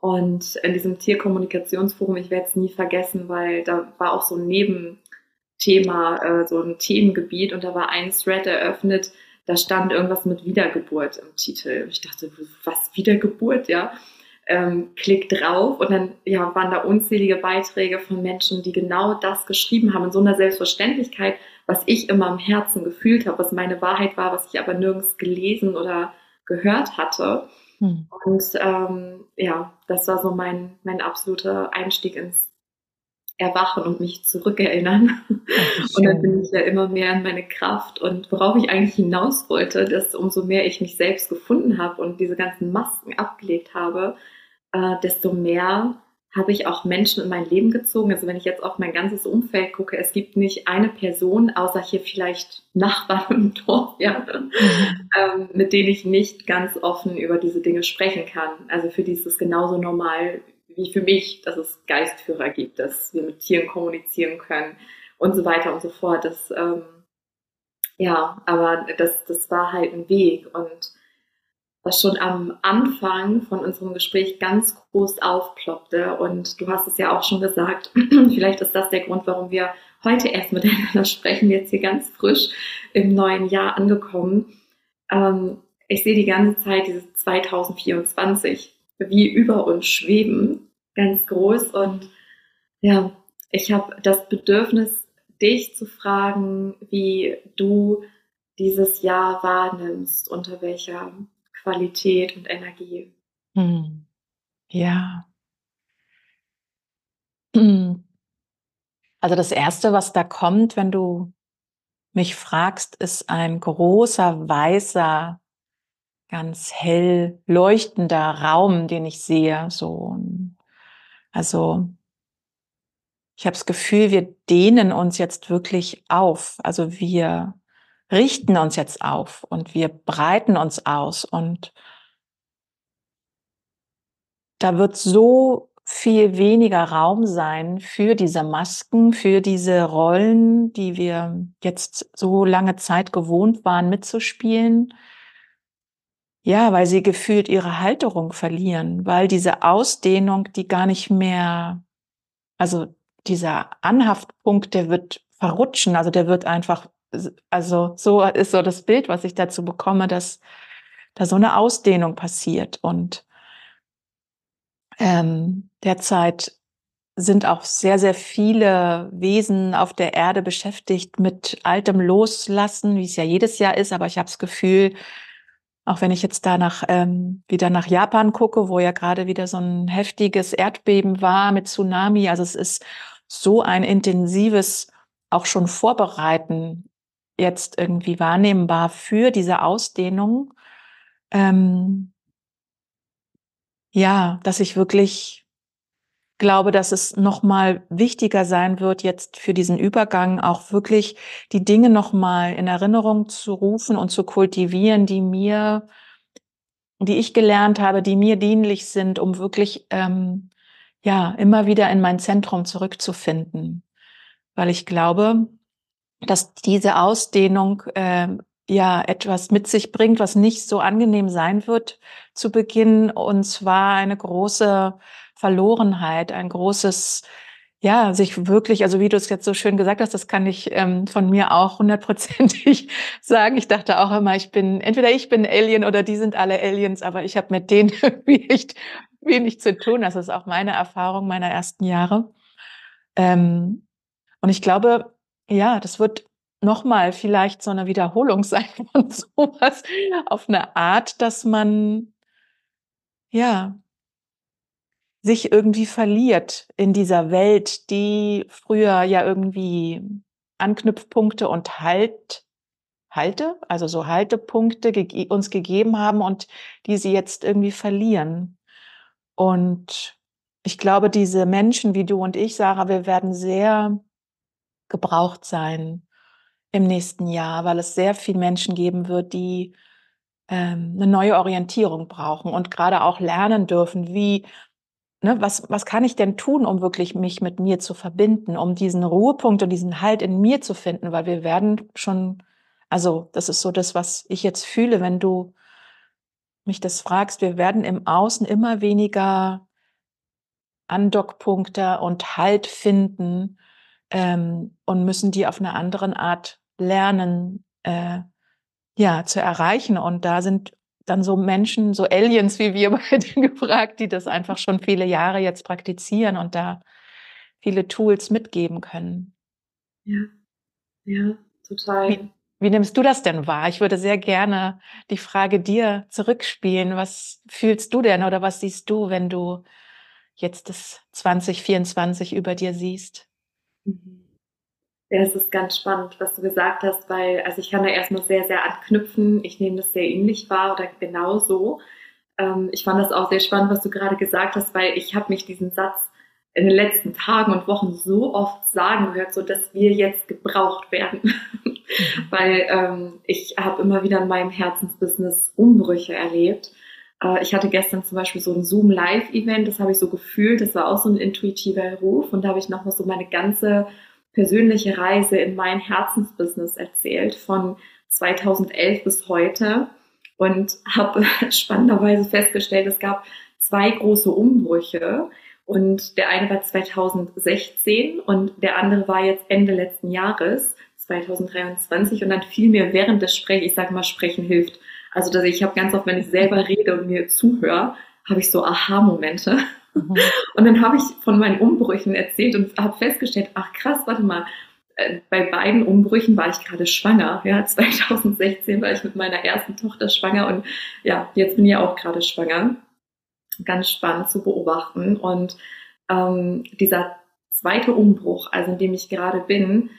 Und in diesem Tierkommunikationsforum, ich werde es nie vergessen, weil da war auch so ein Nebenthema, äh, so ein Themengebiet und da war ein Thread eröffnet, da stand irgendwas mit Wiedergeburt im Titel. Ich dachte, was Wiedergeburt, ja? Ähm, klick drauf und dann ja, waren da unzählige Beiträge von Menschen, die genau das geschrieben haben, in so einer Selbstverständlichkeit, was ich immer im Herzen gefühlt habe, was meine Wahrheit war, was ich aber nirgends gelesen oder gehört hatte. Hm. Und ähm, ja, das war so mein, mein absoluter Einstieg ins Erwachen und mich zurückerinnern. Ach, und dann bin ich ja immer mehr in meine Kraft. Und worauf ich eigentlich hinaus wollte, dass umso mehr ich mich selbst gefunden habe und diese ganzen Masken abgelegt habe, äh, desto mehr habe ich auch Menschen in mein Leben gezogen. Also wenn ich jetzt auf mein ganzes Umfeld gucke, es gibt nicht eine Person, außer hier vielleicht Nachbarn im Dorf, ja, mhm. ähm, mit denen ich nicht ganz offen über diese Dinge sprechen kann. Also für die ist es genauso normal wie für mich, dass es Geistführer gibt, dass wir mit Tieren kommunizieren können und so weiter und so fort. Das, ähm, ja, aber das, das war halt ein Weg und was schon am Anfang von unserem Gespräch ganz groß aufploppte. Und du hast es ja auch schon gesagt, vielleicht ist das der Grund, warum wir heute erst miteinander sprechen, jetzt hier ganz frisch im neuen Jahr angekommen. Ähm, ich sehe die ganze Zeit dieses 2024 wie über uns schweben, ganz groß. Und ja, ich habe das Bedürfnis, dich zu fragen, wie du dieses Jahr wahrnimmst, unter welcher Qualität und Energie. Hm. Ja. Hm. Also das Erste, was da kommt, wenn du mich fragst, ist ein großer, weißer, ganz hell leuchtender Raum, den ich sehe. So, also ich habe das Gefühl, wir dehnen uns jetzt wirklich auf. Also wir richten uns jetzt auf und wir breiten uns aus und da wird so viel weniger Raum sein für diese Masken, für diese Rollen, die wir jetzt so lange Zeit gewohnt waren mitzuspielen. Ja, weil sie gefühlt ihre Halterung verlieren, weil diese Ausdehnung, die gar nicht mehr, also dieser Anhaftpunkt, der wird verrutschen, also der wird einfach, also so ist so das Bild, was ich dazu bekomme, dass da so eine Ausdehnung passiert und ähm, derzeit sind auch sehr, sehr viele Wesen auf der Erde beschäftigt mit altem Loslassen, wie es ja jedes Jahr ist. Aber ich habe das Gefühl, auch wenn ich jetzt da nach, ähm, wieder nach Japan gucke, wo ja gerade wieder so ein heftiges Erdbeben war mit Tsunami. Also es ist so ein intensives, auch schon Vorbereiten jetzt irgendwie wahrnehmbar für diese Ausdehnung. Ähm, ja, dass ich wirklich glaube, dass es noch mal wichtiger sein wird jetzt für diesen Übergang auch wirklich die Dinge noch mal in Erinnerung zu rufen und zu kultivieren, die mir, die ich gelernt habe, die mir dienlich sind, um wirklich ähm, ja immer wieder in mein Zentrum zurückzufinden, weil ich glaube, dass diese Ausdehnung äh, ja etwas mit sich bringt, was nicht so angenehm sein wird zu Beginn. Und zwar eine große Verlorenheit, ein großes, ja, sich wirklich, also wie du es jetzt so schön gesagt hast, das kann ich ähm, von mir auch hundertprozentig sagen. Ich dachte auch immer, ich bin, entweder ich bin Alien oder die sind alle Aliens, aber ich habe mit denen irgendwie echt wenig zu tun. Das ist auch meine Erfahrung meiner ersten Jahre. Ähm, und ich glaube, ja, das wird nochmal vielleicht so eine Wiederholung sein von sowas auf eine Art, dass man ja sich irgendwie verliert in dieser Welt, die früher ja irgendwie Anknüpfpunkte und Halt Halte, also so Haltepunkte ge uns gegeben haben und die sie jetzt irgendwie verlieren. Und ich glaube, diese Menschen wie du und ich, Sarah, wir werden sehr gebraucht sein im nächsten Jahr, weil es sehr viele Menschen geben wird, die ähm, eine neue Orientierung brauchen und gerade auch lernen dürfen, wie, ne, was, was kann ich denn tun, um wirklich mich mit mir zu verbinden, um diesen Ruhepunkt und diesen Halt in mir zu finden, weil wir werden schon, also das ist so das, was ich jetzt fühle, wenn du mich das fragst, wir werden im Außen immer weniger Andockpunkte und Halt finden ähm, und müssen die auf eine andere Art lernen, äh, ja, zu erreichen. Und da sind dann so Menschen, so Aliens wie wir beide gefragt, die das einfach schon viele Jahre jetzt praktizieren und da viele Tools mitgeben können. Ja, ja, total. Wie, wie nimmst du das denn wahr? Ich würde sehr gerne die Frage dir zurückspielen. Was fühlst du denn oder was siehst du, wenn du jetzt das 2024 über dir siehst? Mhm. Ja, es ist ganz spannend, was du gesagt hast, weil, also ich kann da erstmal sehr, sehr anknüpfen. Ich nehme das sehr ähnlich wahr oder genau so. Ähm, ich fand das auch sehr spannend, was du gerade gesagt hast, weil ich habe mich diesen Satz in den letzten Tagen und Wochen so oft sagen gehört, so dass wir jetzt gebraucht werden. weil ähm, ich habe immer wieder in meinem Herzensbusiness Umbrüche erlebt. Äh, ich hatte gestern zum Beispiel so ein Zoom-Live-Event, das habe ich so gefühlt, das war auch so ein intuitiver Ruf und da habe ich nochmal so meine ganze persönliche Reise in mein Herzensbusiness erzählt von 2011 bis heute und habe spannenderweise festgestellt, es gab zwei große Umbrüche und der eine war 2016 und der andere war jetzt Ende letzten Jahres 2023 und dann fiel mir während des Sprechens, ich sage mal, Sprechen hilft. Also dass ich habe ganz oft, wenn ich selber rede und mir zuhöre, habe ich so Aha-Momente. Mhm. Und dann habe ich von meinen Umbrüchen erzählt und habe festgestellt, ach krass, warte mal, äh, bei beiden Umbrüchen war ich gerade schwanger. Ja, 2016 war ich mit meiner ersten Tochter schwanger und ja, jetzt bin ich auch gerade schwanger. Ganz spannend zu beobachten. Und ähm, dieser zweite Umbruch, also in dem ich gerade bin,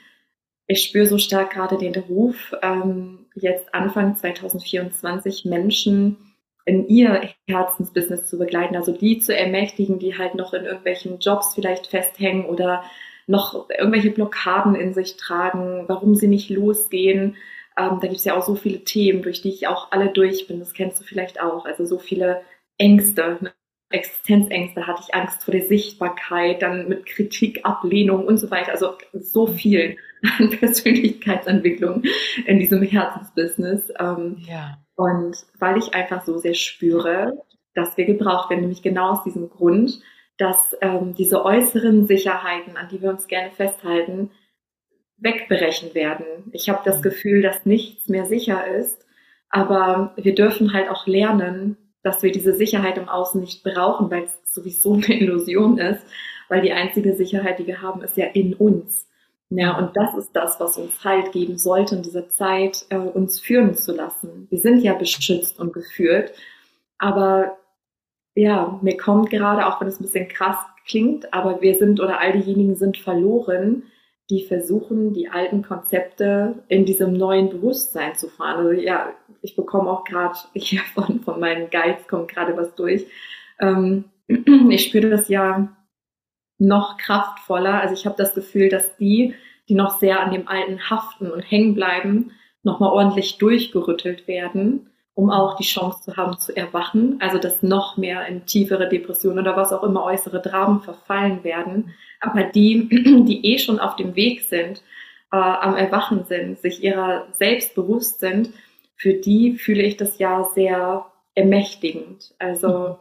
ich spüre so stark gerade den Ruf, ähm, jetzt Anfang 2024 Menschen in ihr Herzensbusiness zu begleiten, also die zu ermächtigen, die halt noch in irgendwelchen Jobs vielleicht festhängen oder noch irgendwelche Blockaden in sich tragen, warum sie nicht losgehen. Ähm, da gibt es ja auch so viele Themen, durch die ich auch alle durch bin. Das kennst du vielleicht auch. Also so viele Ängste, ne? Existenzängste hatte ich Angst vor der Sichtbarkeit, dann mit Kritik, Ablehnung und so weiter. Also so viel an Persönlichkeitsentwicklung in diesem Herzensbusiness. Ähm, ja. Und weil ich einfach so sehr spüre, dass wir gebraucht werden, nämlich genau aus diesem Grund, dass ähm, diese äußeren Sicherheiten, an die wir uns gerne festhalten, wegberechnet werden. Ich habe das mhm. Gefühl, dass nichts mehr sicher ist, aber wir dürfen halt auch lernen, dass wir diese Sicherheit im Außen nicht brauchen, weil es sowieso eine Illusion ist, weil die einzige Sicherheit, die wir haben, ist ja in uns. Ja, und das ist das, was uns Halt geben sollte in dieser Zeit, äh, uns führen zu lassen. Wir sind ja beschützt und geführt, aber ja, mir kommt gerade, auch wenn es ein bisschen krass klingt, aber wir sind oder all diejenigen sind verloren, die versuchen, die alten Konzepte in diesem neuen Bewusstsein zu fahren. Also ja, ich bekomme auch gerade hier von, von meinen Guides kommt gerade was durch. Ähm, ich spüre das ja noch kraftvoller. Also ich habe das Gefühl, dass die, die noch sehr an dem Alten haften und hängen bleiben, nochmal ordentlich durchgerüttelt werden um auch die Chance zu haben zu erwachen, also dass noch mehr in tiefere Depressionen oder was auch immer äußere Dramen verfallen werden. Aber die, die eh schon auf dem Weg sind, äh, am Erwachen sind, sich ihrer selbst bewusst sind, für die fühle ich das Jahr sehr ermächtigend. Also mhm.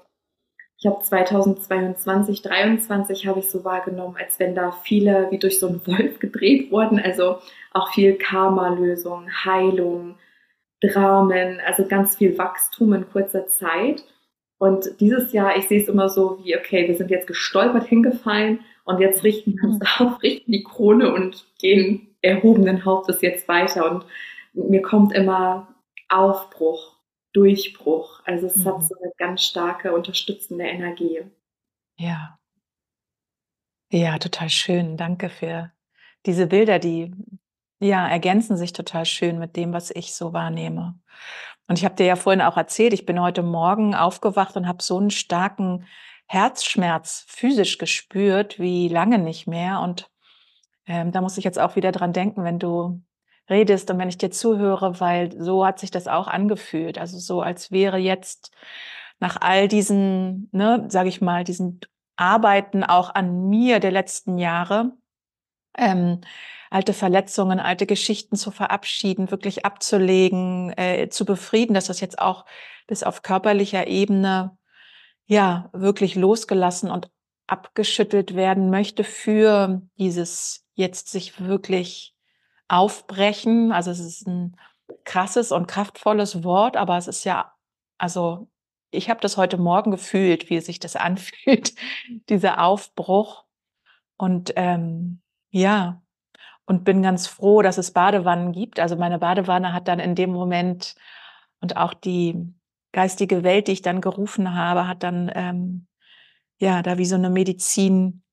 Ich habe 2022, 2023 habe ich so wahrgenommen, als wenn da viele wie durch so einen Wolf gedreht wurden. Also auch viel Karma-Lösung, Heilung, Dramen, also ganz viel Wachstum in kurzer Zeit. Und dieses Jahr, ich sehe es immer so wie, okay, wir sind jetzt gestolpert hingefallen und jetzt richten wir uns mhm. auf, richten die Krone und gehen erhobenen Hauptes jetzt weiter. Und mir kommt immer Aufbruch, Durchbruch. Also es mhm. hat so eine ganz starke unterstützende Energie. Ja. Ja, total schön. Danke für diese Bilder, die ja, ergänzen sich total schön mit dem, was ich so wahrnehme. Und ich habe dir ja vorhin auch erzählt, ich bin heute Morgen aufgewacht und habe so einen starken Herzschmerz physisch gespürt, wie lange nicht mehr. Und ähm, da muss ich jetzt auch wieder dran denken, wenn du redest und wenn ich dir zuhöre, weil so hat sich das auch angefühlt. Also so, als wäre jetzt nach all diesen, ne, sage ich mal, diesen Arbeiten auch an mir der letzten Jahre, ähm, alte Verletzungen, alte Geschichten zu verabschieden, wirklich abzulegen, äh, zu befrieden, dass das jetzt auch bis auf körperlicher Ebene ja wirklich losgelassen und abgeschüttelt werden möchte für dieses jetzt sich wirklich aufbrechen. Also es ist ein krasses und kraftvolles Wort, aber es ist ja, also ich habe das heute Morgen gefühlt, wie sich das anfühlt, dieser Aufbruch. Und ähm, ja, und bin ganz froh, dass es Badewannen gibt. Also meine Badewanne hat dann in dem Moment und auch die geistige Welt, die ich dann gerufen habe, hat dann ähm, ja da wie so eine Medizin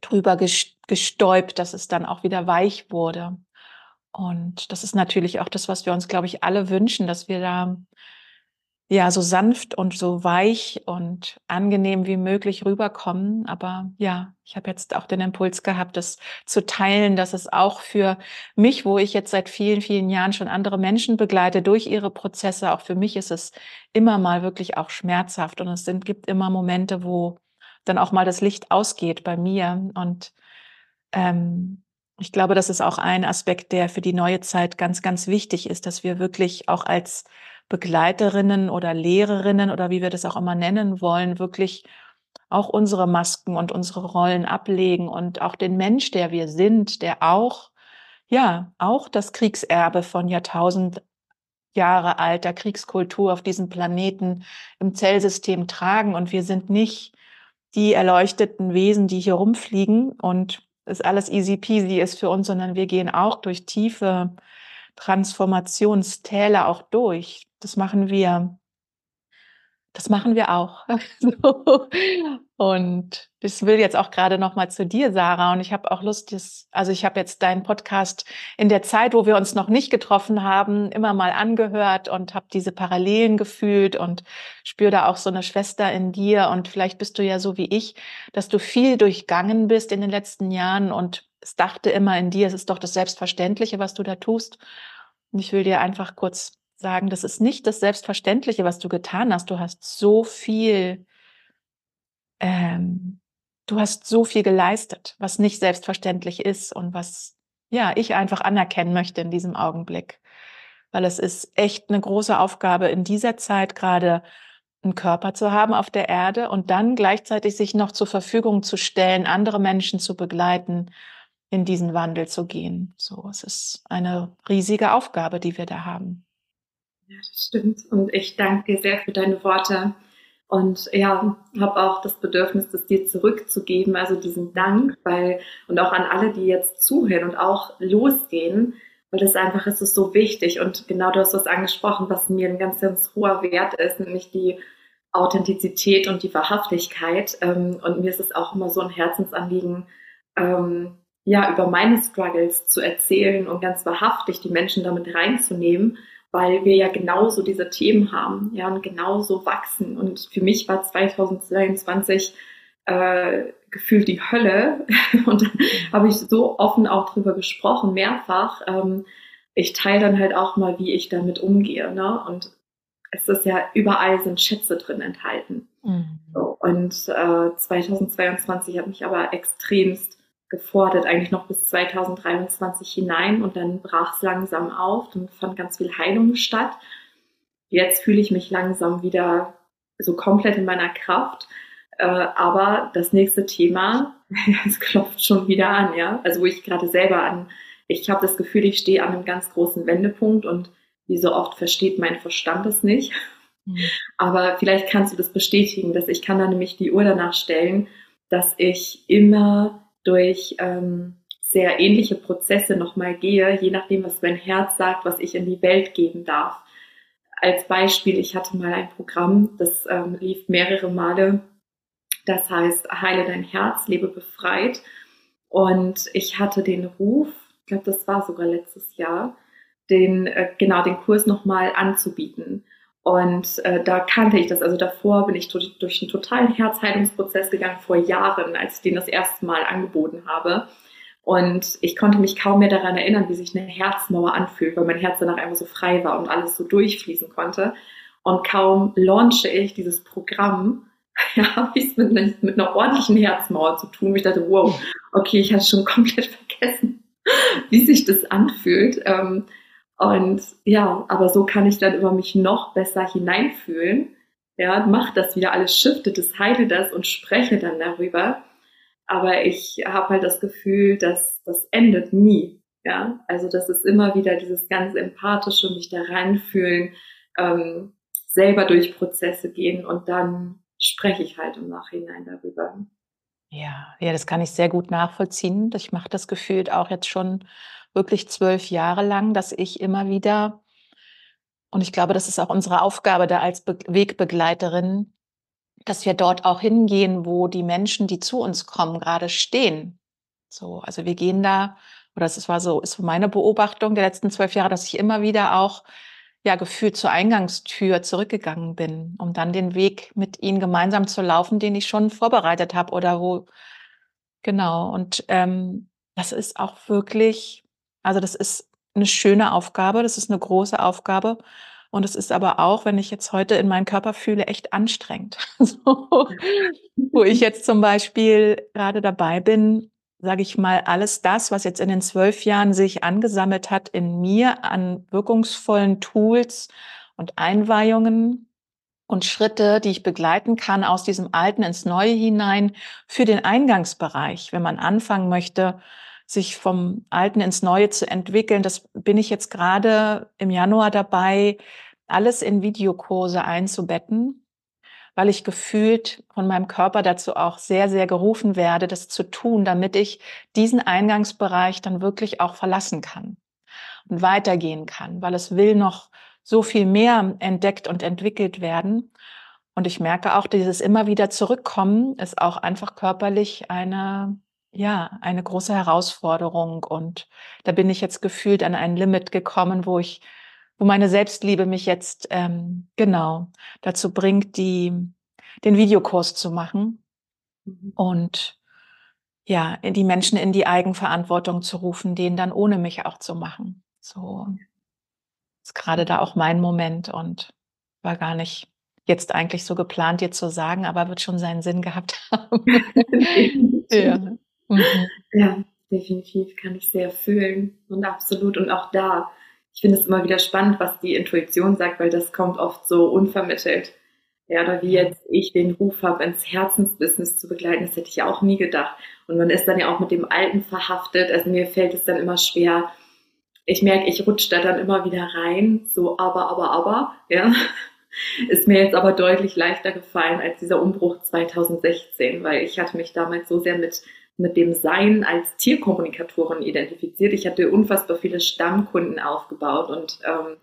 drüber gestäubt, dass es dann auch wieder weich wurde. Und das ist natürlich auch das, was wir uns, glaube ich, alle wünschen, dass wir da ja, so sanft und so weich und angenehm wie möglich rüberkommen. Aber ja, ich habe jetzt auch den Impuls gehabt, das zu teilen, dass es auch für mich, wo ich jetzt seit vielen, vielen Jahren schon andere Menschen begleite durch ihre Prozesse, auch für mich ist es immer mal wirklich auch schmerzhaft. Und es sind, gibt immer Momente, wo dann auch mal das Licht ausgeht bei mir. Und ähm, ich glaube, das ist auch ein Aspekt, der für die neue Zeit ganz, ganz wichtig ist, dass wir wirklich auch als Begleiterinnen oder Lehrerinnen oder wie wir das auch immer nennen wollen, wirklich auch unsere Masken und unsere Rollen ablegen und auch den Mensch, der wir sind, der auch, ja, auch das Kriegserbe von Jahrtausend Jahre alter Kriegskultur auf diesem Planeten im Zellsystem tragen. Und wir sind nicht die erleuchteten Wesen, die hier rumfliegen und es alles easy peasy ist für uns, sondern wir gehen auch durch tiefe Transformationstäler auch durch. Das machen wir das machen wir auch. so. Und ich will jetzt auch gerade noch mal zu dir, Sarah. Und ich habe auch Lust, das, also ich habe jetzt deinen Podcast in der Zeit, wo wir uns noch nicht getroffen haben, immer mal angehört und habe diese Parallelen gefühlt und spüre da auch so eine Schwester in dir. Und vielleicht bist du ja so wie ich, dass du viel durchgangen bist in den letzten Jahren und es dachte immer in dir, es ist doch das Selbstverständliche, was du da tust. Und ich will dir einfach kurz sagen, das ist nicht das Selbstverständliche, was du getan hast. Du hast so viel, ähm, du hast so viel geleistet, was nicht selbstverständlich ist und was, ja, ich einfach anerkennen möchte in diesem Augenblick. Weil es ist echt eine große Aufgabe in dieser Zeit gerade einen Körper zu haben auf der Erde und dann gleichzeitig sich noch zur Verfügung zu stellen, andere Menschen zu begleiten, in diesen Wandel zu gehen. So, es ist eine riesige Aufgabe, die wir da haben. Ja, das stimmt. Und ich danke dir sehr für deine Worte. Und ja, habe auch das Bedürfnis, das dir zurückzugeben, also diesen Dank, weil, und auch an alle, die jetzt zuhören und auch losgehen, weil das einfach ist, ist so wichtig. Und genau du hast das angesprochen, was mir ein ganz, ganz hoher Wert ist, nämlich die Authentizität und die Wahrhaftigkeit. Ähm, und mir ist es auch immer so ein Herzensanliegen, ähm, ja, über meine Struggles zu erzählen und ganz wahrhaftig die Menschen damit reinzunehmen weil wir ja genauso diese Themen haben, ja, und genauso wachsen. Und für mich war 2022 äh, gefühlt die Hölle. Und dann habe ich so offen auch drüber gesprochen, mehrfach. Ähm, ich teile dann halt auch mal, wie ich damit umgehe. Ne? Und es ist ja überall sind Schätze drin enthalten. Mhm. So, und äh, 2022 hat mich aber extremst gefordert, eigentlich noch bis 2023 hinein und dann brach es langsam auf, dann fand ganz viel Heilung statt. Jetzt fühle ich mich langsam wieder so komplett in meiner Kraft. Äh, aber das nächste Thema, es klopft schon wieder an, ja. Also wo ich gerade selber an, ich habe das Gefühl, ich stehe an einem ganz großen Wendepunkt und wie so oft versteht mein Verstand es nicht. Mhm. Aber vielleicht kannst du das bestätigen, dass ich kann da nämlich die Uhr danach stellen, dass ich immer durch ähm, sehr ähnliche Prozesse nochmal gehe, je nachdem, was mein Herz sagt, was ich in die Welt geben darf. Als Beispiel, ich hatte mal ein Programm, das ähm, lief mehrere Male. Das heißt, heile dein Herz, lebe befreit. Und ich hatte den Ruf, ich glaube, das war sogar letztes Jahr, den, äh, genau, den Kurs nochmal anzubieten. Und äh, da kannte ich das. Also davor bin ich durch, durch einen totalen Herzheilungsprozess gegangen vor Jahren, als ich den das erste Mal angeboten habe. Und ich konnte mich kaum mehr daran erinnern, wie sich eine Herzmauer anfühlt, weil mein Herz danach einfach so frei war und alles so durchfließen konnte. Und kaum launche ich dieses Programm, ja, habe ich es mit, mit einer ordentlichen Herzmauer zu tun. Ich dachte, wow, okay, ich hatte schon komplett vergessen, wie sich das anfühlt. Ähm, und ja, aber so kann ich dann über mich noch besser hineinfühlen. Ja, mach das wieder alles, shifte das, heile das und spreche dann darüber. Aber ich habe halt das Gefühl, dass das endet nie. Ja, also das ist immer wieder dieses ganz empathische, mich da reinfühlen, ähm, selber durch Prozesse gehen und dann spreche ich halt im Nachhinein darüber. Ja, ja, das kann ich sehr gut nachvollziehen. Ich mache das gefühlt auch jetzt schon wirklich zwölf Jahre lang, dass ich immer wieder, und ich glaube, das ist auch unsere Aufgabe da als Be Wegbegleiterin, dass wir dort auch hingehen, wo die Menschen, die zu uns kommen, gerade stehen. So, also wir gehen da, oder das war so, ist meine Beobachtung der letzten zwölf Jahre, dass ich immer wieder auch ja gefühlt zur Eingangstür zurückgegangen bin, um dann den Weg mit ihnen gemeinsam zu laufen, den ich schon vorbereitet habe oder wo genau. Und ähm, das ist auch wirklich also das ist eine schöne Aufgabe, das ist eine große Aufgabe. Und es ist aber auch, wenn ich jetzt heute in meinen Körper fühle, echt anstrengend. so, wo ich jetzt zum Beispiel gerade dabei bin, sage ich mal, alles das, was jetzt in den zwölf Jahren sich angesammelt hat in mir an wirkungsvollen Tools und Einweihungen und Schritte, die ich begleiten kann aus diesem Alten ins Neue hinein für den Eingangsbereich, wenn man anfangen möchte, sich vom Alten ins Neue zu entwickeln. Das bin ich jetzt gerade im Januar dabei, alles in Videokurse einzubetten, weil ich gefühlt von meinem Körper dazu auch sehr, sehr gerufen werde, das zu tun, damit ich diesen Eingangsbereich dann wirklich auch verlassen kann und weitergehen kann, weil es will noch so viel mehr entdeckt und entwickelt werden. Und ich merke auch, dieses immer wieder zurückkommen ist auch einfach körperlich eine, ja, eine große Herausforderung. Und da bin ich jetzt gefühlt an ein Limit gekommen, wo ich, wo meine Selbstliebe mich jetzt ähm, genau dazu bringt, die, den Videokurs zu machen mhm. und ja, die Menschen in die Eigenverantwortung zu rufen, den dann ohne mich auch zu machen. So ist gerade da auch mein Moment und war gar nicht jetzt eigentlich so geplant, dir zu sagen, aber wird schon seinen Sinn gehabt haben. ja. Mhm. ja, definitiv kann ich sehr fühlen und absolut und auch da. Ich finde es immer wieder spannend, was die Intuition sagt, weil das kommt oft so unvermittelt. Ja, oder wie jetzt ich den Ruf habe, ins Herzensbusiness zu begleiten, das hätte ich ja auch nie gedacht. Und man ist dann ja auch mit dem Alten verhaftet. Also mir fällt es dann immer schwer, ich merke, ich rutsche da dann immer wieder rein, so aber, aber, aber, ja. Ist mir jetzt aber deutlich leichter gefallen als dieser Umbruch 2016, weil ich hatte mich damals so sehr mit, mit dem Sein als Tierkommunikatorin identifiziert. Ich hatte unfassbar viele Stammkunden aufgebaut und ähm,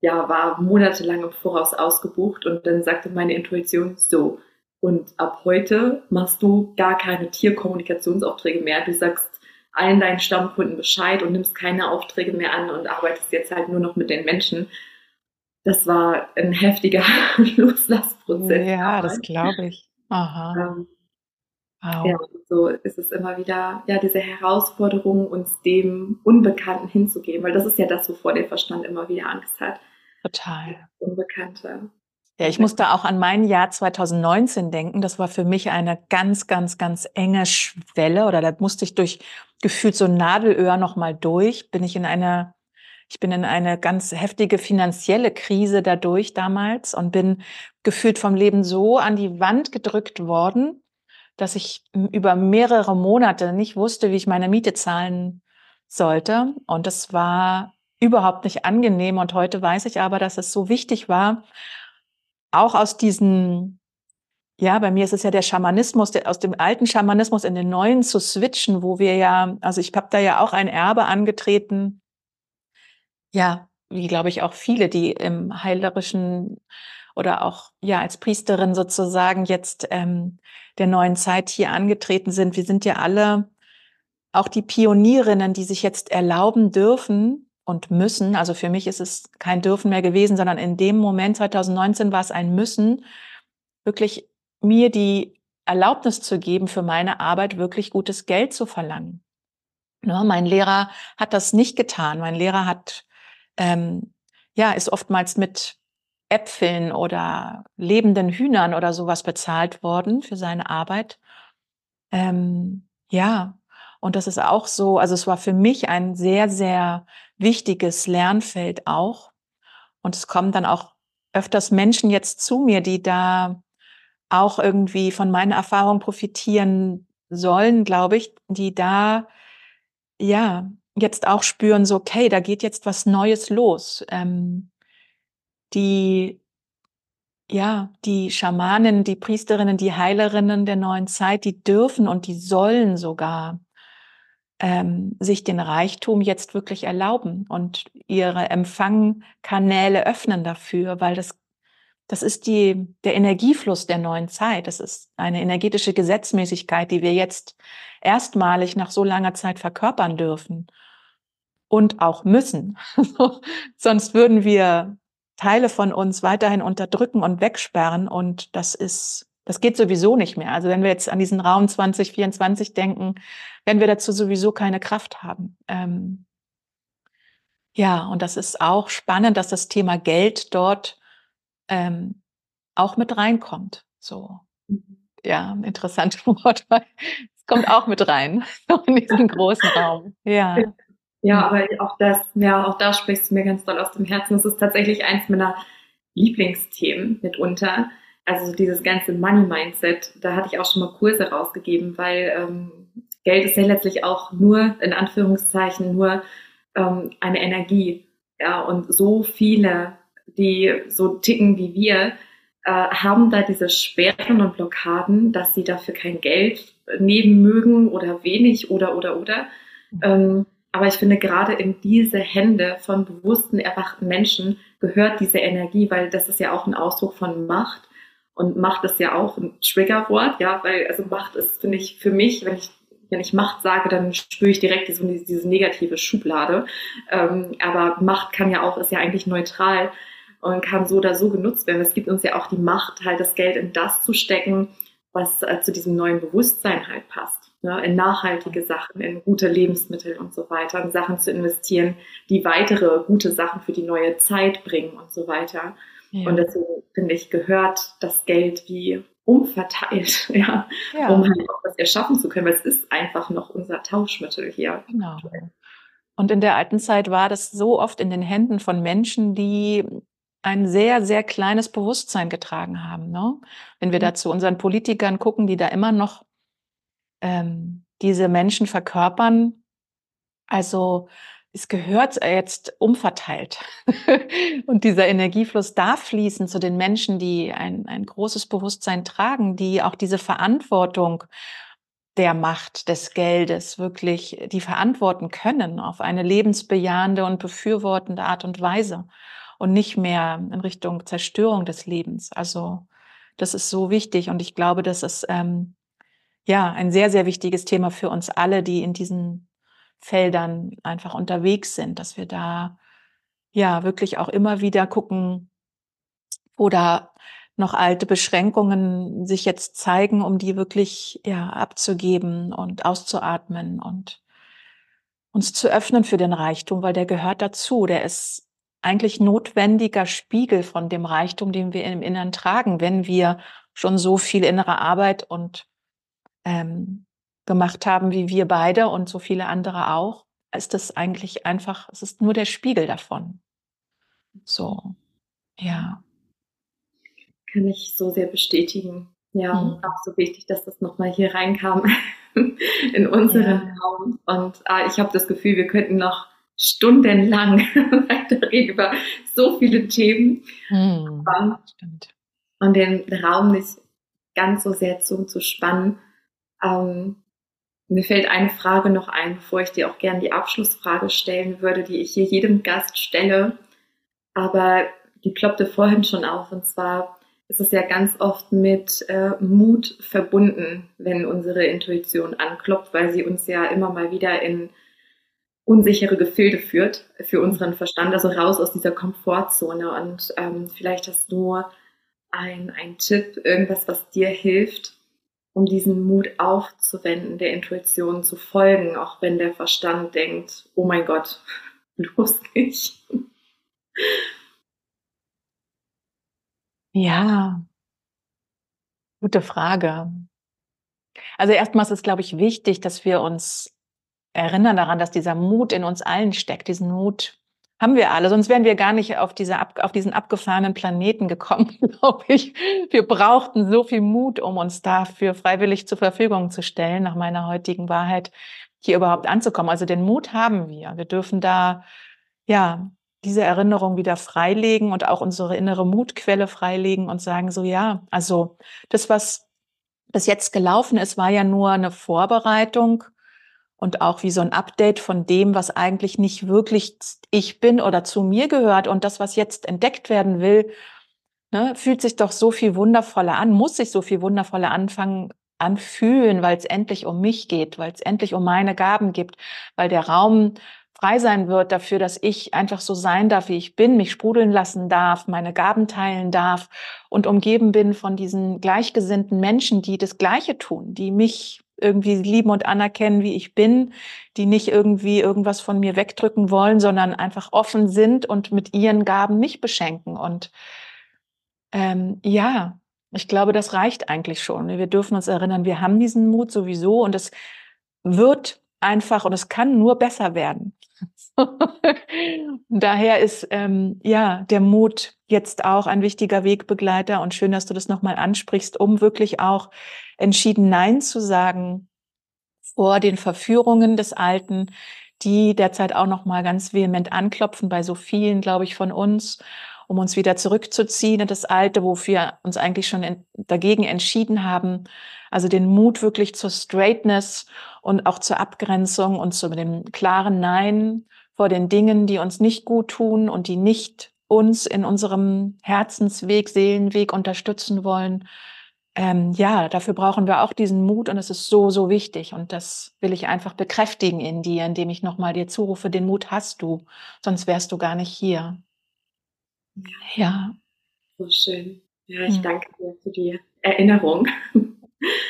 ja, war monatelang im Voraus ausgebucht und dann sagte meine Intuition so, und ab heute machst du gar keine Tierkommunikationsaufträge mehr. Du sagst allen deinen Stammkunden Bescheid und nimmst keine Aufträge mehr an und arbeitest jetzt halt nur noch mit den Menschen. Das war ein heftiger Loslassprozess. Ja, das glaube ich. Aha. Ähm, wow. Ja, so ist es immer wieder, ja, diese Herausforderung, uns dem Unbekannten hinzugeben, weil das ist ja das, wovor der Verstand immer wieder Angst hat. Total. Unbekannte. Ja, ich musste auch an mein Jahr 2019 denken. Das war für mich eine ganz, ganz, ganz enge Schwelle oder da musste ich durch gefühlt so Nadelöhr nochmal durch. Bin ich in eine, ich bin in eine ganz heftige finanzielle Krise dadurch damals und bin gefühlt vom Leben so an die Wand gedrückt worden, dass ich über mehrere Monate nicht wusste, wie ich meine Miete zahlen sollte. Und das war überhaupt nicht angenehm. Und heute weiß ich aber, dass es so wichtig war, auch aus diesen, ja, bei mir ist es ja der Schamanismus, der, aus dem alten Schamanismus in den neuen zu switchen, wo wir ja, also ich habe da ja auch ein Erbe angetreten, ja, wie glaube ich auch viele, die im heilerischen oder auch ja als Priesterin sozusagen jetzt ähm, der neuen Zeit hier angetreten sind. Wir sind ja alle auch die Pionierinnen, die sich jetzt erlauben dürfen, und müssen. Also für mich ist es kein dürfen mehr gewesen, sondern in dem Moment 2019 war es ein müssen, wirklich mir die Erlaubnis zu geben, für meine Arbeit wirklich gutes Geld zu verlangen. Ne, mein Lehrer hat das nicht getan. Mein Lehrer hat, ähm, ja, ist oftmals mit Äpfeln oder lebenden Hühnern oder sowas bezahlt worden für seine Arbeit. Ähm, ja, und das ist auch so, also es war für mich ein sehr, sehr wichtiges Lernfeld auch. Und es kommen dann auch öfters Menschen jetzt zu mir, die da auch irgendwie von meiner Erfahrung profitieren sollen, glaube ich, die da ja jetzt auch spüren, so okay, da geht jetzt was Neues los. Ähm, die ja, die Schamanen, die Priesterinnen, die Heilerinnen der neuen Zeit, die dürfen und die sollen sogar ähm, sich den Reichtum jetzt wirklich erlauben und ihre Empfangkanäle öffnen dafür, weil das das ist die, der Energiefluss der neuen Zeit. Das ist eine energetische Gesetzmäßigkeit, die wir jetzt erstmalig nach so langer Zeit verkörpern dürfen und auch müssen. Sonst würden wir Teile von uns weiterhin unterdrücken und wegsperren und das ist das geht sowieso nicht mehr. Also wenn wir jetzt an diesen Raum 2024 denken, werden wir dazu sowieso keine Kraft haben. Ähm, ja, und das ist auch spannend, dass das Thema Geld dort ähm, auch mit reinkommt. So, ja, interessantes Wort, weil es kommt auch mit rein in diesen großen Raum. Ja. Ja, mhm. aber auch das, ja, auch da sprichst du mir ganz doll aus dem Herzen. Das ist tatsächlich eins meiner Lieblingsthemen mitunter also dieses ganze Money-Mindset, da hatte ich auch schon mal Kurse rausgegeben, weil ähm, Geld ist ja letztlich auch nur, in Anführungszeichen, nur ähm, eine Energie. Ja, und so viele, die so ticken wie wir, äh, haben da diese Sperren und Blockaden, dass sie dafür kein Geld nehmen mögen oder wenig oder oder oder. Mhm. Ähm, aber ich finde, gerade in diese Hände von bewussten, erwachten Menschen gehört diese Energie, weil das ist ja auch ein Ausdruck von Macht. Und Macht ist ja auch ein Triggerwort, ja, weil, also Macht ist, finde ich, für mich, wenn ich, wenn ich Macht sage, dann spüre ich direkt diese, diese negative Schublade. Ähm, aber Macht kann ja auch, ist ja eigentlich neutral und kann so oder so genutzt werden. Es gibt uns ja auch die Macht, halt das Geld in das zu stecken, was äh, zu diesem neuen Bewusstsein halt passt. Ne? In nachhaltige Sachen, in gute Lebensmittel und so weiter, in Sachen zu investieren, die weitere gute Sachen für die neue Zeit bringen und so weiter. Ja. Und deswegen finde ich, gehört das Geld wie umverteilt, ja, ja, um halt auch was erschaffen zu können, weil es ist einfach noch unser Tauschmittel hier. Genau. Und in der alten Zeit war das so oft in den Händen von Menschen, die ein sehr, sehr kleines Bewusstsein getragen haben. Ne? Wenn wir da zu unseren Politikern gucken, die da immer noch ähm, diese Menschen verkörpern, also es gehört jetzt umverteilt. und dieser Energiefluss darf fließen zu den Menschen, die ein, ein großes Bewusstsein tragen, die auch diese Verantwortung der Macht des Geldes wirklich, die verantworten können auf eine lebensbejahende und befürwortende Art und Weise und nicht mehr in Richtung Zerstörung des Lebens. Also das ist so wichtig und ich glaube, das ist ähm, ja ein sehr, sehr wichtiges Thema für uns alle, die in diesen Feldern einfach unterwegs sind, dass wir da ja wirklich auch immer wieder gucken, wo da noch alte Beschränkungen sich jetzt zeigen, um die wirklich ja abzugeben und auszuatmen und uns zu öffnen für den Reichtum, weil der gehört dazu. Der ist eigentlich notwendiger Spiegel von dem Reichtum, den wir im Inneren tragen, wenn wir schon so viel innere Arbeit und ähm, gemacht haben wie wir beide und so viele andere auch, ist das eigentlich einfach, es ist nur der Spiegel davon. So, ja. Kann ich so sehr bestätigen. Ja, mhm. auch so wichtig, dass das nochmal hier reinkam in unseren ja. Raum. Und äh, ich habe das Gefühl, wir könnten noch stundenlang weiterreden über so viele Themen. Hm, und den Raum nicht ganz so sehr zu, zu spannen. Ähm, mir fällt eine Frage noch ein, bevor ich dir auch gerne die Abschlussfrage stellen würde, die ich hier jedem Gast stelle. Aber die ploppte vorhin schon auf. Und zwar ist es ja ganz oft mit äh, Mut verbunden, wenn unsere Intuition anklopft, weil sie uns ja immer mal wieder in unsichere Gefilde führt für unseren Verstand, also raus aus dieser Komfortzone. Und ähm, vielleicht hast du ein, ein Tipp, irgendwas, was dir hilft, um diesen Mut aufzuwenden, der Intuition zu folgen, auch wenn der Verstand denkt, oh mein Gott, los nicht. Ja, gute Frage. Also erstmal ist glaube ich, wichtig, dass wir uns erinnern daran, dass dieser Mut in uns allen steckt. Diesen Mut haben wir alle, sonst wären wir gar nicht auf, diese, auf diesen abgefahrenen Planeten gekommen, glaube ich. Wir brauchten so viel Mut, um uns dafür freiwillig zur Verfügung zu stellen, nach meiner heutigen Wahrheit, hier überhaupt anzukommen. Also den Mut haben wir. Wir dürfen da, ja, diese Erinnerung wieder freilegen und auch unsere innere Mutquelle freilegen und sagen so, ja, also das, was bis jetzt gelaufen ist, war ja nur eine Vorbereitung und auch wie so ein Update von dem, was eigentlich nicht wirklich ich bin oder zu mir gehört und das, was jetzt entdeckt werden will, ne, fühlt sich doch so viel wundervoller an, muss sich so viel wundervoller anfangen anfühlen, weil es endlich um mich geht, weil es endlich um meine Gaben gibt, weil der Raum frei sein wird dafür, dass ich einfach so sein darf, wie ich bin, mich sprudeln lassen darf, meine Gaben teilen darf und umgeben bin von diesen gleichgesinnten Menschen, die das Gleiche tun, die mich irgendwie lieben und anerkennen, wie ich bin, die nicht irgendwie irgendwas von mir wegdrücken wollen, sondern einfach offen sind und mit ihren Gaben mich beschenken. Und ähm, ja, ich glaube, das reicht eigentlich schon. Wir dürfen uns erinnern, wir haben diesen Mut sowieso und es wird einfach und es kann nur besser werden. Daher ist ähm, ja der Mut jetzt auch ein wichtiger Wegbegleiter und schön, dass du das nochmal ansprichst, um wirklich auch entschieden Nein zu sagen vor den Verführungen des Alten, die derzeit auch nochmal ganz vehement anklopfen bei so vielen, glaube ich, von uns um uns wieder zurückzuziehen in das Alte, wofür wir uns eigentlich schon in, dagegen entschieden haben. Also den Mut wirklich zur Straightness und auch zur Abgrenzung und zu dem klaren Nein vor den Dingen, die uns nicht gut tun und die nicht uns in unserem Herzensweg, Seelenweg unterstützen wollen. Ähm, ja, dafür brauchen wir auch diesen Mut und es ist so, so wichtig. Und das will ich einfach bekräftigen in dir, indem ich nochmal dir zurufe, den Mut hast du, sonst wärst du gar nicht hier. Ja. So schön. Ja, ich hm. danke dir für die Erinnerung.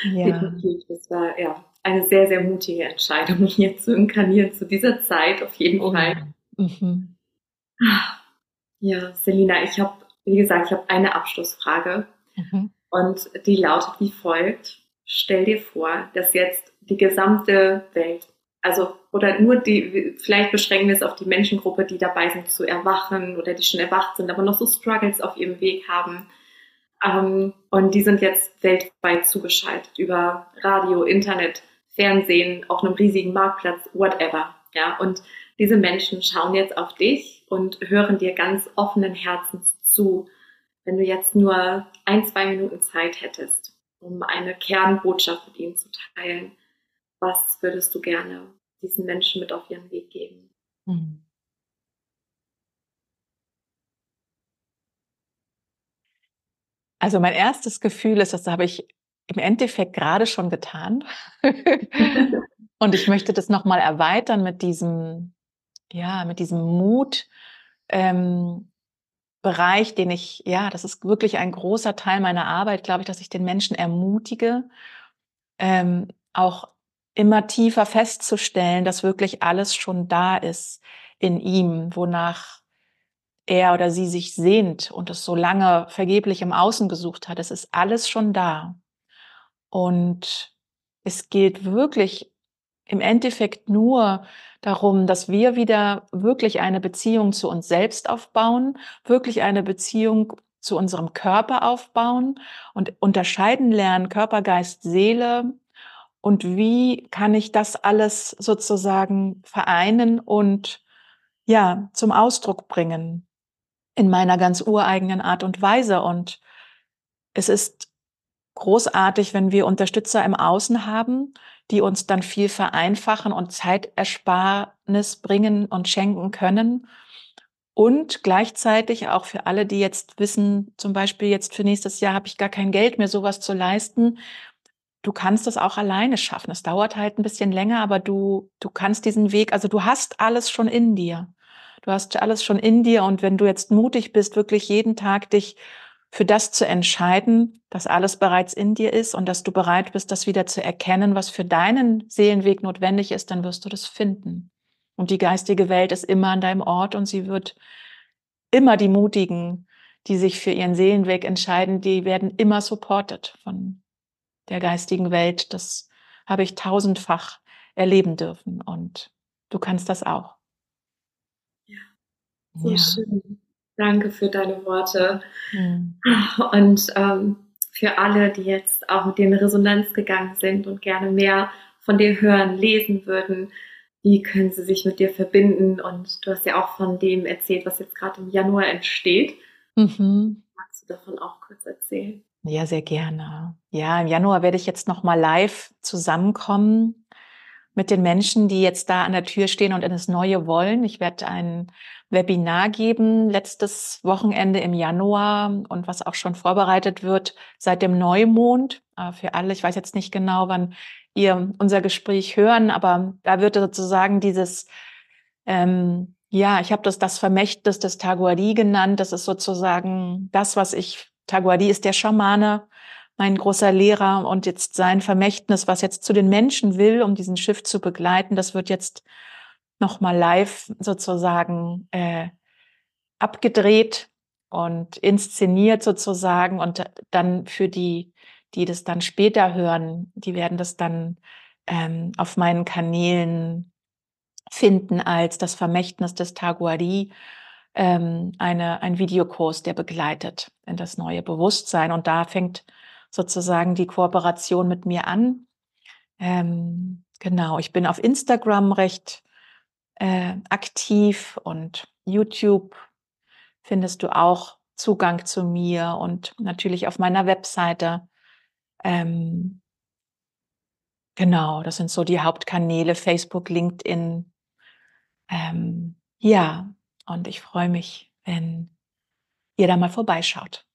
Ja. Das war ja eine sehr, sehr mutige Entscheidung, hier zu inkarnieren zu dieser Zeit, auf jeden oh. Fall. Mhm. Ja, Selina, ich habe, wie gesagt, ich habe eine Abschlussfrage. Mhm. Und die lautet wie folgt. Stell dir vor, dass jetzt die gesamte Welt, also oder nur die, vielleicht beschränken wir es auf die Menschengruppe, die dabei sind zu erwachen oder die schon erwacht sind, aber noch so Struggles auf ihrem Weg haben. Ähm, und die sind jetzt weltweit zugeschaltet über Radio, Internet, Fernsehen, auf einem riesigen Marktplatz, whatever. Ja, und diese Menschen schauen jetzt auf dich und hören dir ganz offenen Herzens zu. Wenn du jetzt nur ein, zwei Minuten Zeit hättest, um eine Kernbotschaft mit ihnen zu teilen, was würdest du gerne diesen Menschen mit auf ihren Weg geben? Hm. Also mein erstes Gefühl ist, das habe ich im Endeffekt gerade schon getan. Und ich möchte das nochmal erweitern mit diesem, ja, mit diesem Mut, ähm, Bereich, den ich, ja, das ist wirklich ein großer Teil meiner Arbeit, glaube ich, dass ich den Menschen ermutige, ähm, auch immer tiefer festzustellen, dass wirklich alles schon da ist in ihm, wonach er oder sie sich sehnt und es so lange vergeblich im Außen gesucht hat. Es ist alles schon da. Und es gilt wirklich im Endeffekt nur darum, dass wir wieder wirklich eine Beziehung zu uns selbst aufbauen, wirklich eine Beziehung zu unserem Körper aufbauen und unterscheiden lernen, Körper, Geist, Seele. Und wie kann ich das alles sozusagen vereinen und ja, zum Ausdruck bringen in meiner ganz ureigenen Art und Weise. Und es ist großartig, wenn wir Unterstützer im Außen haben, die uns dann viel vereinfachen und Zeitersparnis bringen und schenken können. Und gleichzeitig auch für alle, die jetzt wissen, zum Beispiel jetzt für nächstes Jahr habe ich gar kein Geld mehr, sowas zu leisten. Du kannst das auch alleine schaffen. Es dauert halt ein bisschen länger, aber du, du kannst diesen Weg, also du hast alles schon in dir. Du hast alles schon in dir. Und wenn du jetzt mutig bist, wirklich jeden Tag dich für das zu entscheiden, dass alles bereits in dir ist und dass du bereit bist, das wieder zu erkennen, was für deinen Seelenweg notwendig ist, dann wirst du das finden. Und die geistige Welt ist immer an deinem Ort und sie wird immer die Mutigen, die sich für ihren Seelenweg entscheiden, die werden immer supported von der geistigen Welt. Das habe ich tausendfach erleben dürfen und du kannst das auch. Ja, so ja. schön. Danke für deine Worte. Mhm. Und ähm, für alle, die jetzt auch mit dir in Resonanz gegangen sind und gerne mehr von dir hören, lesen würden, wie können sie sich mit dir verbinden? Und du hast ja auch von dem erzählt, was jetzt gerade im Januar entsteht. Mhm. Magst du davon auch kurz erzählen? Ja, sehr gerne. Ja, im Januar werde ich jetzt nochmal live zusammenkommen mit den Menschen, die jetzt da an der Tür stehen und in das Neue wollen. Ich werde ein Webinar geben, letztes Wochenende im Januar und was auch schon vorbereitet wird seit dem Neumond. Äh, für alle, ich weiß jetzt nicht genau, wann ihr unser Gespräch hören, aber da wird sozusagen dieses, ähm, ja, ich habe das das Vermächtnis des Taguari genannt. Das ist sozusagen das, was ich, Taguari ist der Schamane, mein großer Lehrer und jetzt sein Vermächtnis, was jetzt zu den Menschen will, um diesen Schiff zu begleiten, das wird jetzt nochmal live sozusagen äh, abgedreht und inszeniert sozusagen und dann für die, die das dann später hören, die werden das dann ähm, auf meinen Kanälen finden als das Vermächtnis des Taguari, ähm, eine, ein Videokurs, der begleitet in das neue Bewusstsein. Und da fängt sozusagen die Kooperation mit mir an. Ähm, genau, ich bin auf Instagram recht äh, aktiv und YouTube findest du auch Zugang zu mir und natürlich auf meiner Webseite. Ähm, genau, das sind so die Hauptkanäle, Facebook, LinkedIn. Ähm, ja, und ich freue mich, wenn ihr da mal vorbeischaut.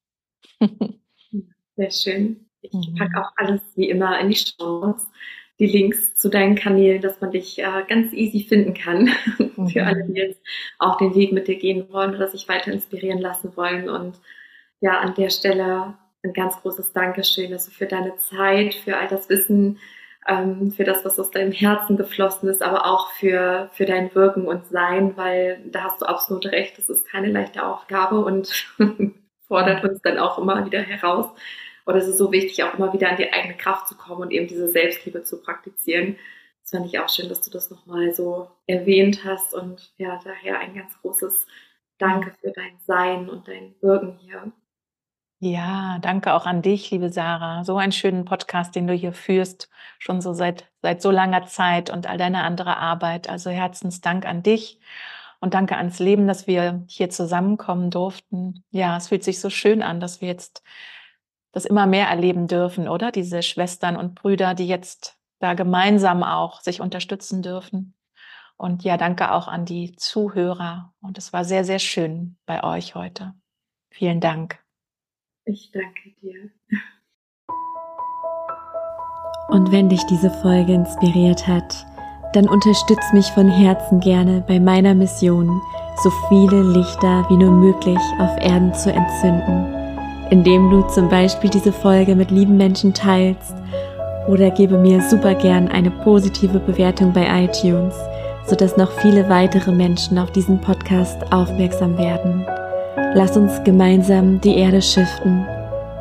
Sehr schön. Ich packe mhm. auch alles wie immer in die Show die Links zu deinen Kanälen, dass man dich äh, ganz easy finden kann. Mhm. Für alle, die jetzt auch den Weg mit dir gehen wollen oder sich weiter inspirieren lassen wollen. Und ja, an der Stelle ein ganz großes Dankeschön also für deine Zeit, für all das Wissen, ähm, für das, was aus deinem Herzen geflossen ist, aber auch für, für dein Wirken und Sein, weil da hast du absolut recht, das ist keine leichte Aufgabe und fordert uns dann auch immer wieder heraus. Und es ist so wichtig, auch immer wieder an die eigene Kraft zu kommen und eben diese Selbstliebe zu praktizieren. Das fand ich auch schön, dass du das nochmal so erwähnt hast und ja, daher ein ganz großes Danke für dein Sein und dein Wirken hier. Ja, danke auch an dich, liebe Sarah. So einen schönen Podcast, den du hier führst, schon so seit, seit so langer Zeit und all deine andere Arbeit. Also Herzensdank an dich und danke ans Leben, dass wir hier zusammenkommen durften. Ja, es fühlt sich so schön an, dass wir jetzt das immer mehr erleben dürfen, oder? Diese Schwestern und Brüder, die jetzt da gemeinsam auch sich unterstützen dürfen. Und ja, danke auch an die Zuhörer. Und es war sehr, sehr schön bei euch heute. Vielen Dank. Ich danke dir. Und wenn dich diese Folge inspiriert hat, dann unterstütz mich von Herzen gerne bei meiner Mission, so viele Lichter wie nur möglich auf Erden zu entzünden, indem du zum Beispiel diese Folge mit lieben Menschen teilst oder gebe mir super gern eine positive Bewertung bei iTunes, sodass noch viele weitere Menschen auf diesen Podcast aufmerksam werden. Lass uns gemeinsam die Erde schiften.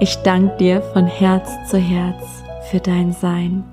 Ich danke dir von Herz zu Herz für dein Sein.